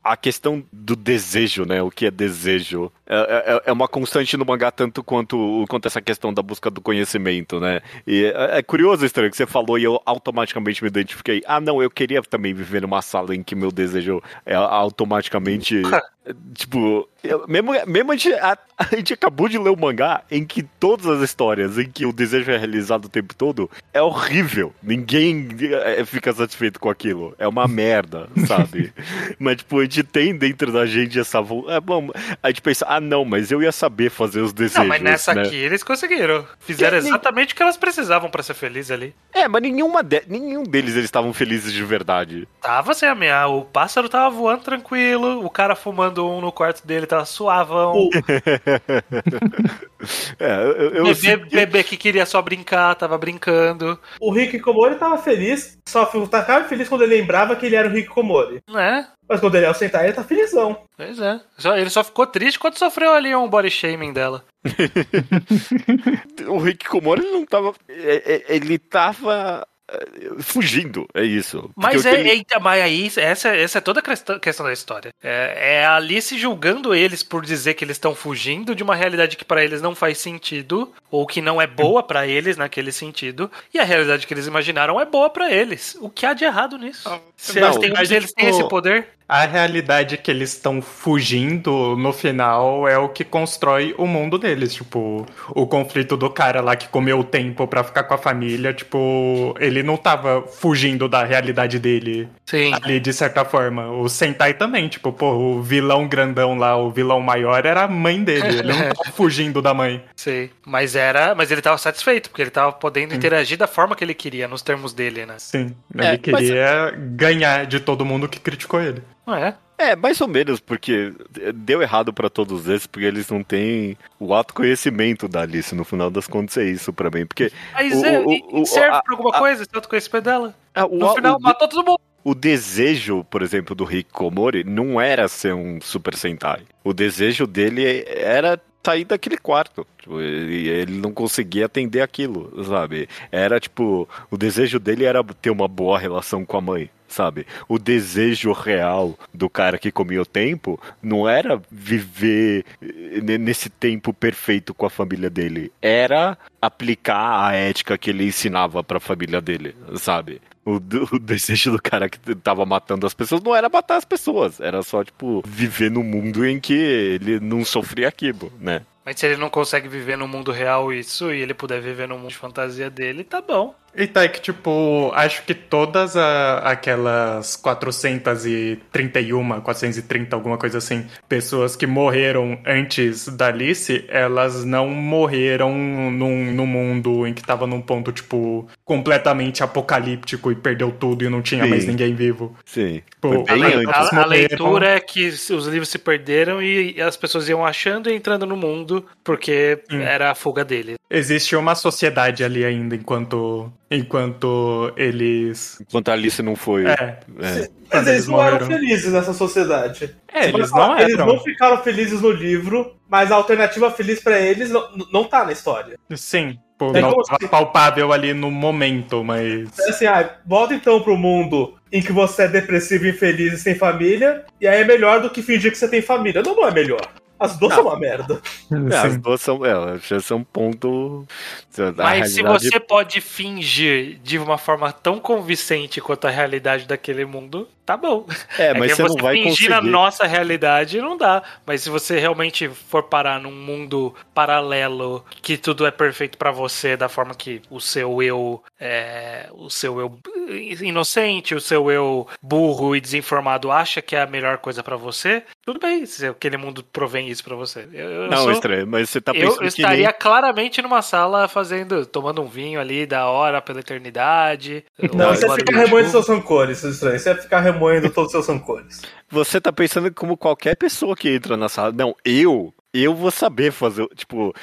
a questão do desejo, né? O que é desejo. É, é, é, uma constante no mangá tanto quanto, quanto essa questão da busca do conhecimento, né? E é, é curioso, estranho, que você falou e eu automaticamente me identifiquei. Ah, não, eu queria também viver numa sala em que meu desejo é automaticamente Tipo, eu, mesmo, mesmo a, gente, a, a, gente acabou de ler o um mangá em que todas as histórias em que o desejo é realizado o tempo todo é horrível. Ninguém é, fica satisfeito com aquilo. É uma merda, sabe? mas, tipo, a gente tem dentro da gente essa. É, bom, a gente pensa, ah, não, mas eu ia saber fazer os desejos. Não, mas nessa né? aqui eles conseguiram. Fizeram exatamente o que elas precisavam para ser felizes ali. É, mas nenhuma de... nenhum deles eles estavam felizes de verdade. Tava sem ameaça. O pássaro tava voando tranquilo, o cara fumando fumando um no quarto dele, tava suavão. O, É, eu, eu bebê, bebê que queria só brincar, tava brincando. o Rick Komori tava feliz, só tava feliz quando ele lembrava que ele era o Rick Komori. Né? Mas quando ele é o Sentai, ele tá felizão. Pois é. Só- ele só ficou triste quando sofreu ali um body shaming dela. o Rick Komori não tava. é- é- Ele tava. É, Fugindo, é isso. Mas, é, ele- eita, mas aí, essa, essa é toda a questão, questão da história. É, é a Alice julgando eles por dizer que eles estão fugindo de uma realidade que pra eles não faz sentido, ou que não é boa pra eles naquele sentido, e a realidade que eles imaginaram é boa pra eles. O que há de errado nisso? Se não, eles têm, mas, se eles têm tipo, esse poder. A realidade que eles estão fugindo no final é o que constrói o mundo deles. Tipo, o conflito do cara lá que comeu o tempo pra ficar com a família. Tipo, ele não tava fugindo da realidade dele Sim. ali de certa forma. O Sentai também. Tipo, pô, o vilão grandão lá, o vilão maior era a mãe dele. Ele não tava fugindo da mãe. Sei. Mas era. Mas ele tava satisfeito, porque ele tava podendo interagir da forma que ele queria, nos termos dele, né? Sim. É, Ele queria ganhar de todo mundo que criticou ele. Não é? É, mais ou menos, porque deu errado pra todos esses, porque eles não têm o autoconhecimento da Alice. No final das contas, é isso pra mim. Porque Mas O- é, o- e- o- serve a- pra alguma a- coisa, esse autoconhecimento dela. ah, o, No final, matou todo mundo. o desejo, por exemplo, do Rick Komori não era ser um Super Sentai. O desejo dele era sair daquele quarto. Tipo, ele, ele não conseguia atender aquilo, sabe? Era tipo, o desejo dele era ter uma boa relação com a mãe. Sabe? O desejo real do cara que comia o tempo não era viver eh, nesse tempo perfeito com a família dele. Era aplicar a ética que ele ensinava pra família dele, sabe? O, o desejo do cara que tava matando as pessoas não era matar as pessoas, era só, tipo, viver num mundo em que ele não sofria aquilo, né? Mas se ele não consegue viver no mundo real isso e ele puder viver no mundo de fantasia dele, tá bom. E tá, é que tipo, acho que todas a- aquelas 431, 430, alguma coisa assim, pessoas que morreram antes da Alice, elas não morreram num, num mundo em que tava num ponto, tipo, completamente apocalíptico e perdeu tudo e não tinha Sim. mais ninguém vivo. Sim. Pô, Foi A, bem le- antes. a- a leitura é que os livros se perderam e as pessoas iam achando e entrando no mundo porque Hum. era a fuga dele. Existe uma sociedade ali ainda enquanto, enquanto eles... Enquanto a Alice não foi. É, é. Mas eles eles não eram felizes nessa sociedade. É, eles falar, não Eles eram. não ficaram felizes no livro, mas a alternativa feliz pra eles não, não tá na história. Sim, pô, É não se- palpável ali no momento, mas... É assim, ah, volta então pro mundo em que você é depressivo, infeliz e sem família, e aí é melhor do que fingir que você tem família. Não, não é melhor. As duas são uma merda. É, as duas são. É, já são ponto. a Mas se você pode fingir de uma forma tão convincente quanto a realidade daquele mundo, tá bom. É, mas que você não vai fingir conseguir. na nossa realidade não dá. Mas se você realmente for parar num mundo paralelo que tudo é perfeito pra você, da forma que o seu eu é, o seu eu inocente, o seu eu burro e desinformado acha que é a melhor coisa pra você, tudo bem se aquele mundo provém isso pra você. Eu, eu Não, sou- estranho, mas você tá eu, pensando eu que estaria nem... claramente numa sala fazendo, tomando um vinho ali da hora pela eternidade. Não, você ia ficar remoendo seus rancores, seu estranho. Você ia ficar remoendo todos os seus rancores. Você tá pensando como qualquer pessoa que entra na sala. Não, eu. Eu vou saber fazer, tipo,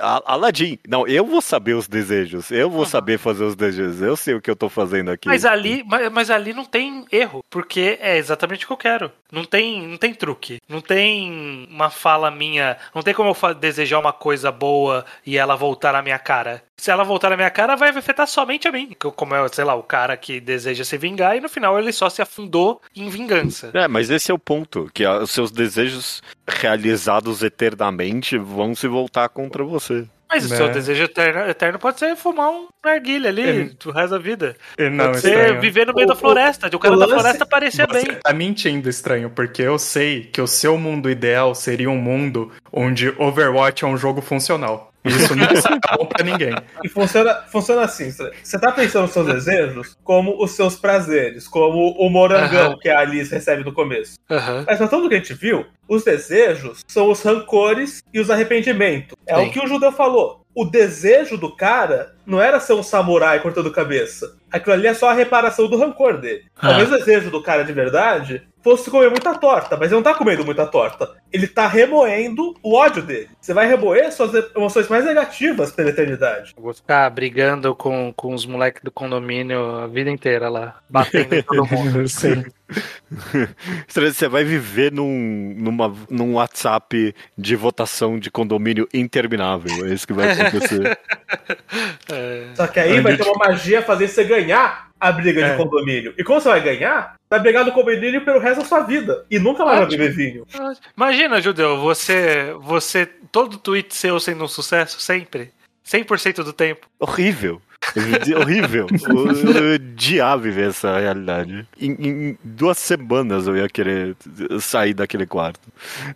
a- Aladdin. Não, eu vou saber os desejos. Eu vou saber fazer os desejos. Eu sei o que eu tô fazendo aqui. Mas ali, mas, mas ali não tem erro, porque é exatamente o que eu quero. Não tem, não tem truque, não tem uma fala minha, não tem como eu desejar uma coisa boa e ela voltar na minha cara. Se ela voltar na minha cara, vai afetar somente a mim. Como é, sei lá, o cara que deseja se vingar e no final ele só se afundou em vingança. É, mas esse é o ponto, que os seus desejos realizados eternamente vão se voltar contra você. Mas o Né. seu desejo eterno, eterno pode ser fumar um narguilha ali É. do resto da vida. E Não, Pode ser estranho. viver no meio O- da floresta, de o cara o da floresta parecer Você bem. tá mentindo, estranho, porque eu sei que o seu mundo ideal seria um mundo onde Overwatch é um jogo funcional. Isso não é bom pra ninguém. E funciona, funciona assim. Você tá pensando nos seus desejos como os seus prazeres, como o morangão que a Alice recebe no começo. Aham. Mas pra tudo que a gente viu, os desejos são os rancores e os arrependimentos. É Sim. o que o judeu falou. O desejo do cara não era ser um samurai cortando cabeça. Aquilo ali é só a reparação do rancor dele. Ah. Talvez o desejo do cara de verdade fosse comer muita torta, mas ele não tá comendo muita torta. Ele tá remoendo o ódio dele. Você vai remoer suas emoções mais negativas pela eternidade. Eu vou ficar brigando com, com os moleques do condomínio a vida inteira lá, batendo em todo mundo. Sim. Você vai viver num, numa, num WhatsApp de votação de condomínio interminável. É isso que vai acontecer. É, Só que aí vai ter uma magia fazer você ganhar a briga É. de condomínio. E como você vai ganhar? Vai brigar no condomínio pelo resto da sua vida. E nunca mais vai beber vinho. Imagina, Judeu, você, você, todo tweet seu sendo um sucesso sempre, 100% do tempo. Horrível. Horrível. Eu odiava viver essa realidade. Em, em duas semanas eu ia querer sair daquele quarto.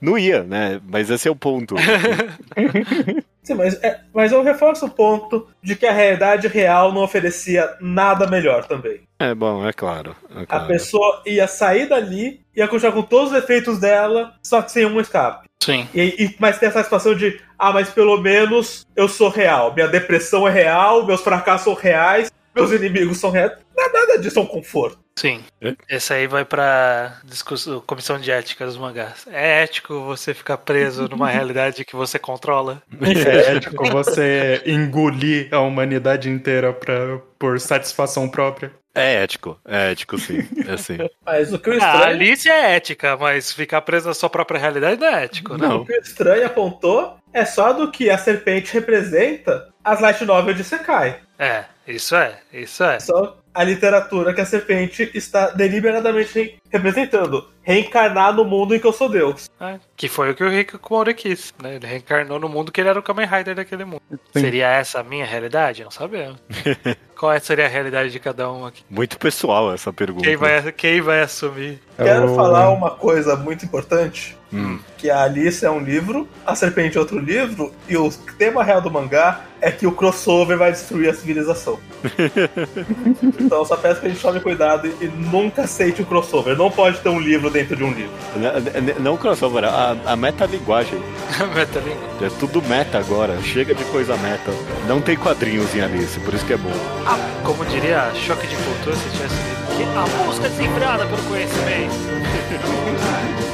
Não ia, né? Mas esse é o ponto. Sim, mas, é, mas eu reforço o ponto de que a realidade real não oferecia nada melhor também. É bom, é claro. É A claro. pessoa ia sair dali, ia continuar com todos os efeitos dela, só que sem um escape. Sim. E, e, mas tem essa situação de, ah, mas pelo menos eu sou real. Minha depressão é real, meus fracassos são reais, meus inimigos são reais. Não é nada disso é um conforto. Sim. É? Esse aí vai pra discussão, comissão de ética dos mangás. É ético você ficar preso numa realidade que você controla? É ético você engolir a humanidade inteira pra, por satisfação própria. É ético, é ético sim. É sim. Mas o que o Ah, estranho, Alice é ética, mas ficar preso na sua própria realidade não é ético, né? Não. o que o estranho apontou é só do que a serpente representa as light novels de Sekai. É, isso é, isso é. Só a literatura que a serpente está deliberadamente re- representando. Reencarnar no mundo em que eu sou Deus. É, que foi o que o Hikikomori quis, né? Ele reencarnou no mundo que ele era o Kamen Rider daquele mundo. Sim. Seria essa a minha realidade? Não sabemos. Qual é- seria a realidade de cada um aqui? Muito pessoal essa pergunta. Quem vai, quem vai assumir? Quero Eu- falar uma coisa muito importante. Hum. Que a Alice é um livro, a serpente é outro livro, e o tema real do mangá é que o crossover vai destruir a civilização. então eu só peço que a gente tome cuidado e nunca aceite o crossover. Não pode ter um livro dentro de um livro. N- n- Não crossover, a, a metalinguagem. Metalinguagem. É tudo meta agora. Chega de coisa meta. Não tem quadrinhos em Alice, por isso que é bom. Ah, como diria Choque de Cultura se tivesse lido que a busca desenfreada pelo conhecimento.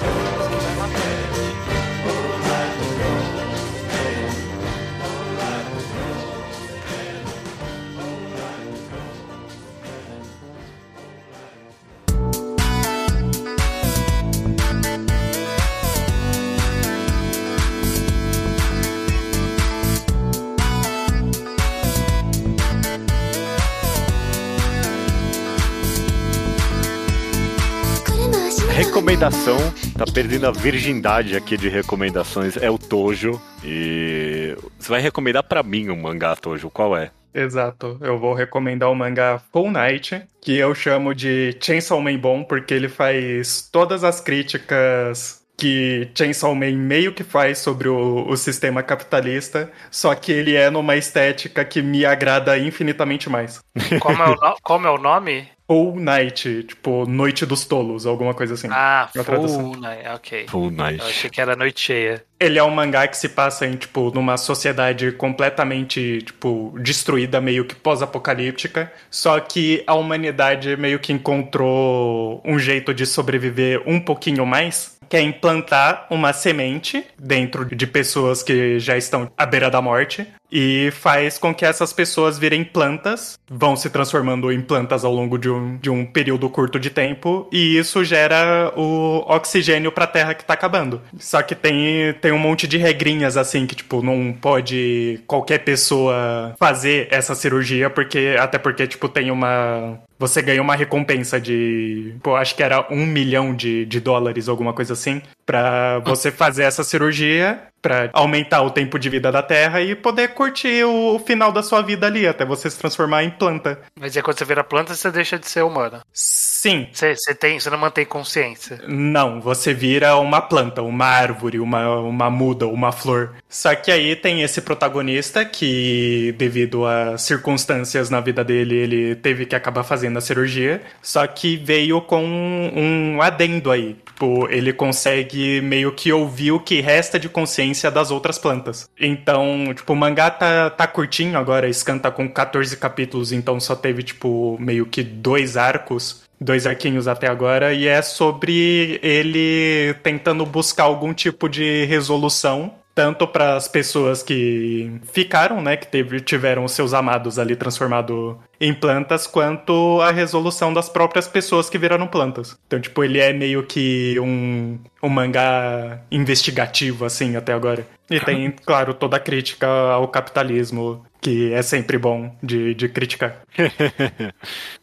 Recomendação, tá perdendo a virgindade aqui de recomendações, é o Tojo. E você vai recomendar pra mim um mangá, Tojo, qual é? Exato. Eu vou recomendar o mangá Full Night, que eu chamo de Chainsaw Man bom, porque ele faz todas as críticas que Chainsaw Man meio que faz sobre o, o sistema capitalista, só que ele é numa estética que me agrada infinitamente mais. Como é o, no- como é o nome? Full Night, tipo, Noite dos Tolos, alguma coisa assim. Ah, Na tradução. Full Night, ok. Full Night. Eu achei que era Noite Cheia. Ele é um mangá que se passa em, tipo, numa sociedade completamente, tipo, destruída, meio que pós-apocalíptica. Só que a humanidade meio que encontrou um jeito de sobreviver um pouquinho mais. Que é implantar uma semente dentro de pessoas que já estão à beira da morte. E faz com que essas pessoas virem plantas, vão se transformando em plantas ao longo de um, de um período curto de tempo, e isso gera o oxigênio pra terra que tá acabando. Só que tem, tem um monte de regrinhas assim, que tipo, não pode qualquer pessoa fazer essa cirurgia, porque até porque, tipo, tem uma. Você ganha uma recompensa de. Pô, acho que era um milhão de, de dólares, alguma coisa assim, pra você fazer essa cirurgia, pra aumentar o tempo de vida da Terra e poder curtir o, o final da sua vida ali, até você se transformar em planta. Mas é quando você vira planta, você deixa de ser humano. Sim. Você, você, tem, você não mantém consciência. Não, você vira uma planta, uma árvore, uma, uma muda, uma flor. Só que aí tem esse protagonista que, devido a circunstâncias na vida dele, ele teve que acabar fazendo a cirurgia. Só que veio com um adendo aí. Tipo, ele consegue meio que ouvir o que resta de consciência ciência das outras plantas. Então, tipo, o mangá tá, tá curtinho agora, Scan tá com 14 capítulos, então só teve, tipo, meio que dois arcos dois arquinhos até agora, e é sobre ele tentando buscar algum tipo de resolução tanto para as pessoas que ficaram, né, que teve, tiveram seus amados ali transformado em plantas, quanto a resolução das próprias pessoas que viraram plantas. Então, tipo, ele é meio que um, um mangá investigativo, assim, até agora. E tem, claro, toda a crítica ao capitalismo que é sempre bom de, de criticar.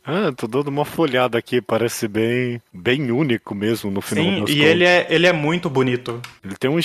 ah, tô dando uma folhada aqui, parece bem, bem único mesmo no final Sim, e ele é, ele é muito bonito. Ele tem um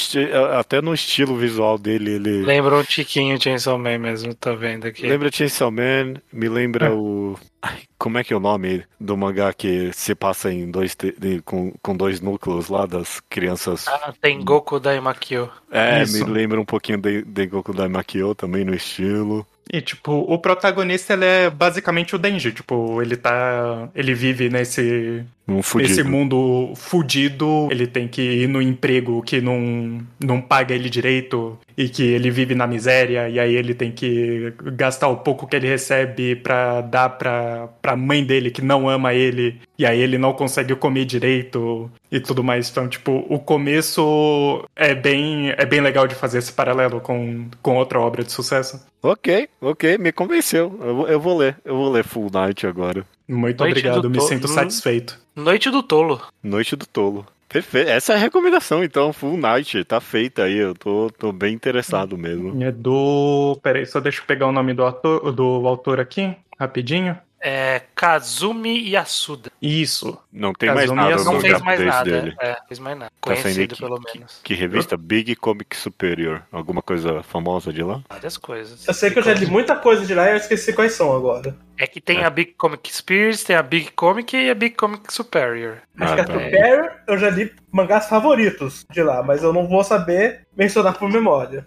até no estilo visual dele, ele... Lembra um tiquinho Chainsaw Man mesmo, tô vendo aqui. Lembra Chainsaw Man, me lembra é. o... Ai, como é que é o nome do mangá que se passa em dois com, com dois núcleos lá das crianças? Ah, tem Goku Daimakyo. É, Isso. me lembra um pouquinho de, de Goku Daimakyo também no estilo. E, tipo, o protagonista, ele é basicamente o Denji. Tipo, ele tá... Ele vive nesse... Um nesse mundo fudido. Ele tem que ir no emprego que não, não paga ele direito. E que ele vive na miséria. E aí ele tem que gastar o pouco que ele recebe pra dar pra, pra mãe dele que não ama ele. E aí ele não consegue comer direito e tudo mais. Então, tipo, o começo é bem, é bem legal de fazer esse paralelo com, com outra obra de sucesso. Ok, ok, me convenceu. Eu, eu vou ler, eu vou ler Full Night agora. Muito Noite obrigado, me sinto satisfeito. Noite do Tolo. Noite do Tolo. Perfeito. Essa é a recomendação, então, Full Night. Tá feita aí. Eu tô, tô bem interessado mesmo. É do. Peraí, só deixa eu pegar o nome do, ator, do autor aqui, rapidinho. É Kazumi Yasuda. Isso. Não tem Kazumi mais nada Não fez mais nada. Dele. É, fez mais nada. Tá Conhecido, pelo que, menos. Que revista? Big Comic Superior. Alguma coisa famosa de lá? Várias coisas. Eu sei que eu já li muita coisa de lá e eu esqueci quais são agora. É que tem é. a Big Comic Spears, tem a Big Comic e a Big Comic Superior. Acho ah, que a tá. Superior eu já li mangás favoritos de lá, mas eu não vou saber mencionar por memória.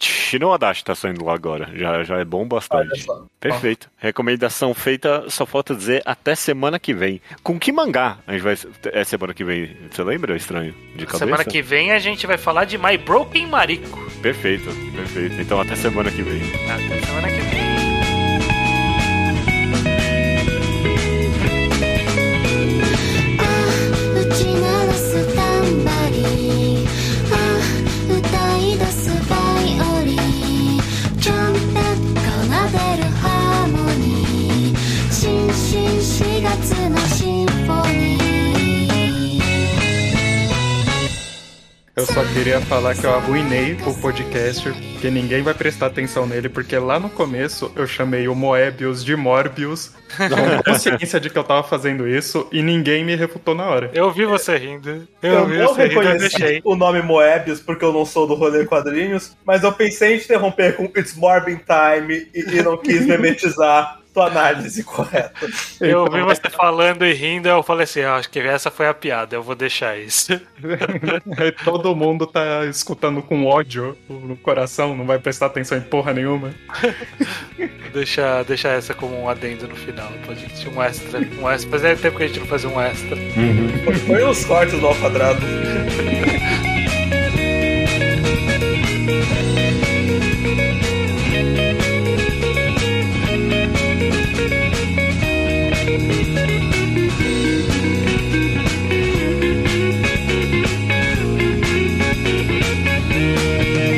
Shino Adachi tá saindo lá agora. Já, já é bom bastante. Perfeito. Recomendação feita, só falta dizer até semana que vem. Com que mangá a gente vai. É semana que vem? Você lembra? Estranho. De cabeça? Semana que vem a gente vai falar de My Broken Mariko. Perfeito, perfeito. Então até semana que vem. Até semana que vem. Eu só queria falar que eu arruinei o podcast, que ninguém vai prestar atenção nele, porque lá no começo eu chamei o Moebius de Morbius, com consciência de que eu tava fazendo isso, e ninguém me refutou na hora. Eu vi você rindo. Eu, eu vi não você reconheci rindo, o nome Moebius porque eu não sou do rolê quadrinhos, mas eu pensei em interromper com It's Morbin Time e, e não quis memetizar tua análise correta. Eu ouvi você falando e rindo, eu falei assim, ah, acho que essa foi a piada, eu vou deixar isso. Todo mundo tá escutando com ódio no coração, não vai prestar atenção em porra nenhuma. deixa, deixa essa como um adendo no final, pode gente um extra, um extra. Fazia tempo que a gente não fazia um extra. Uhum. Foi os cortes do ao quadrado. Thank you.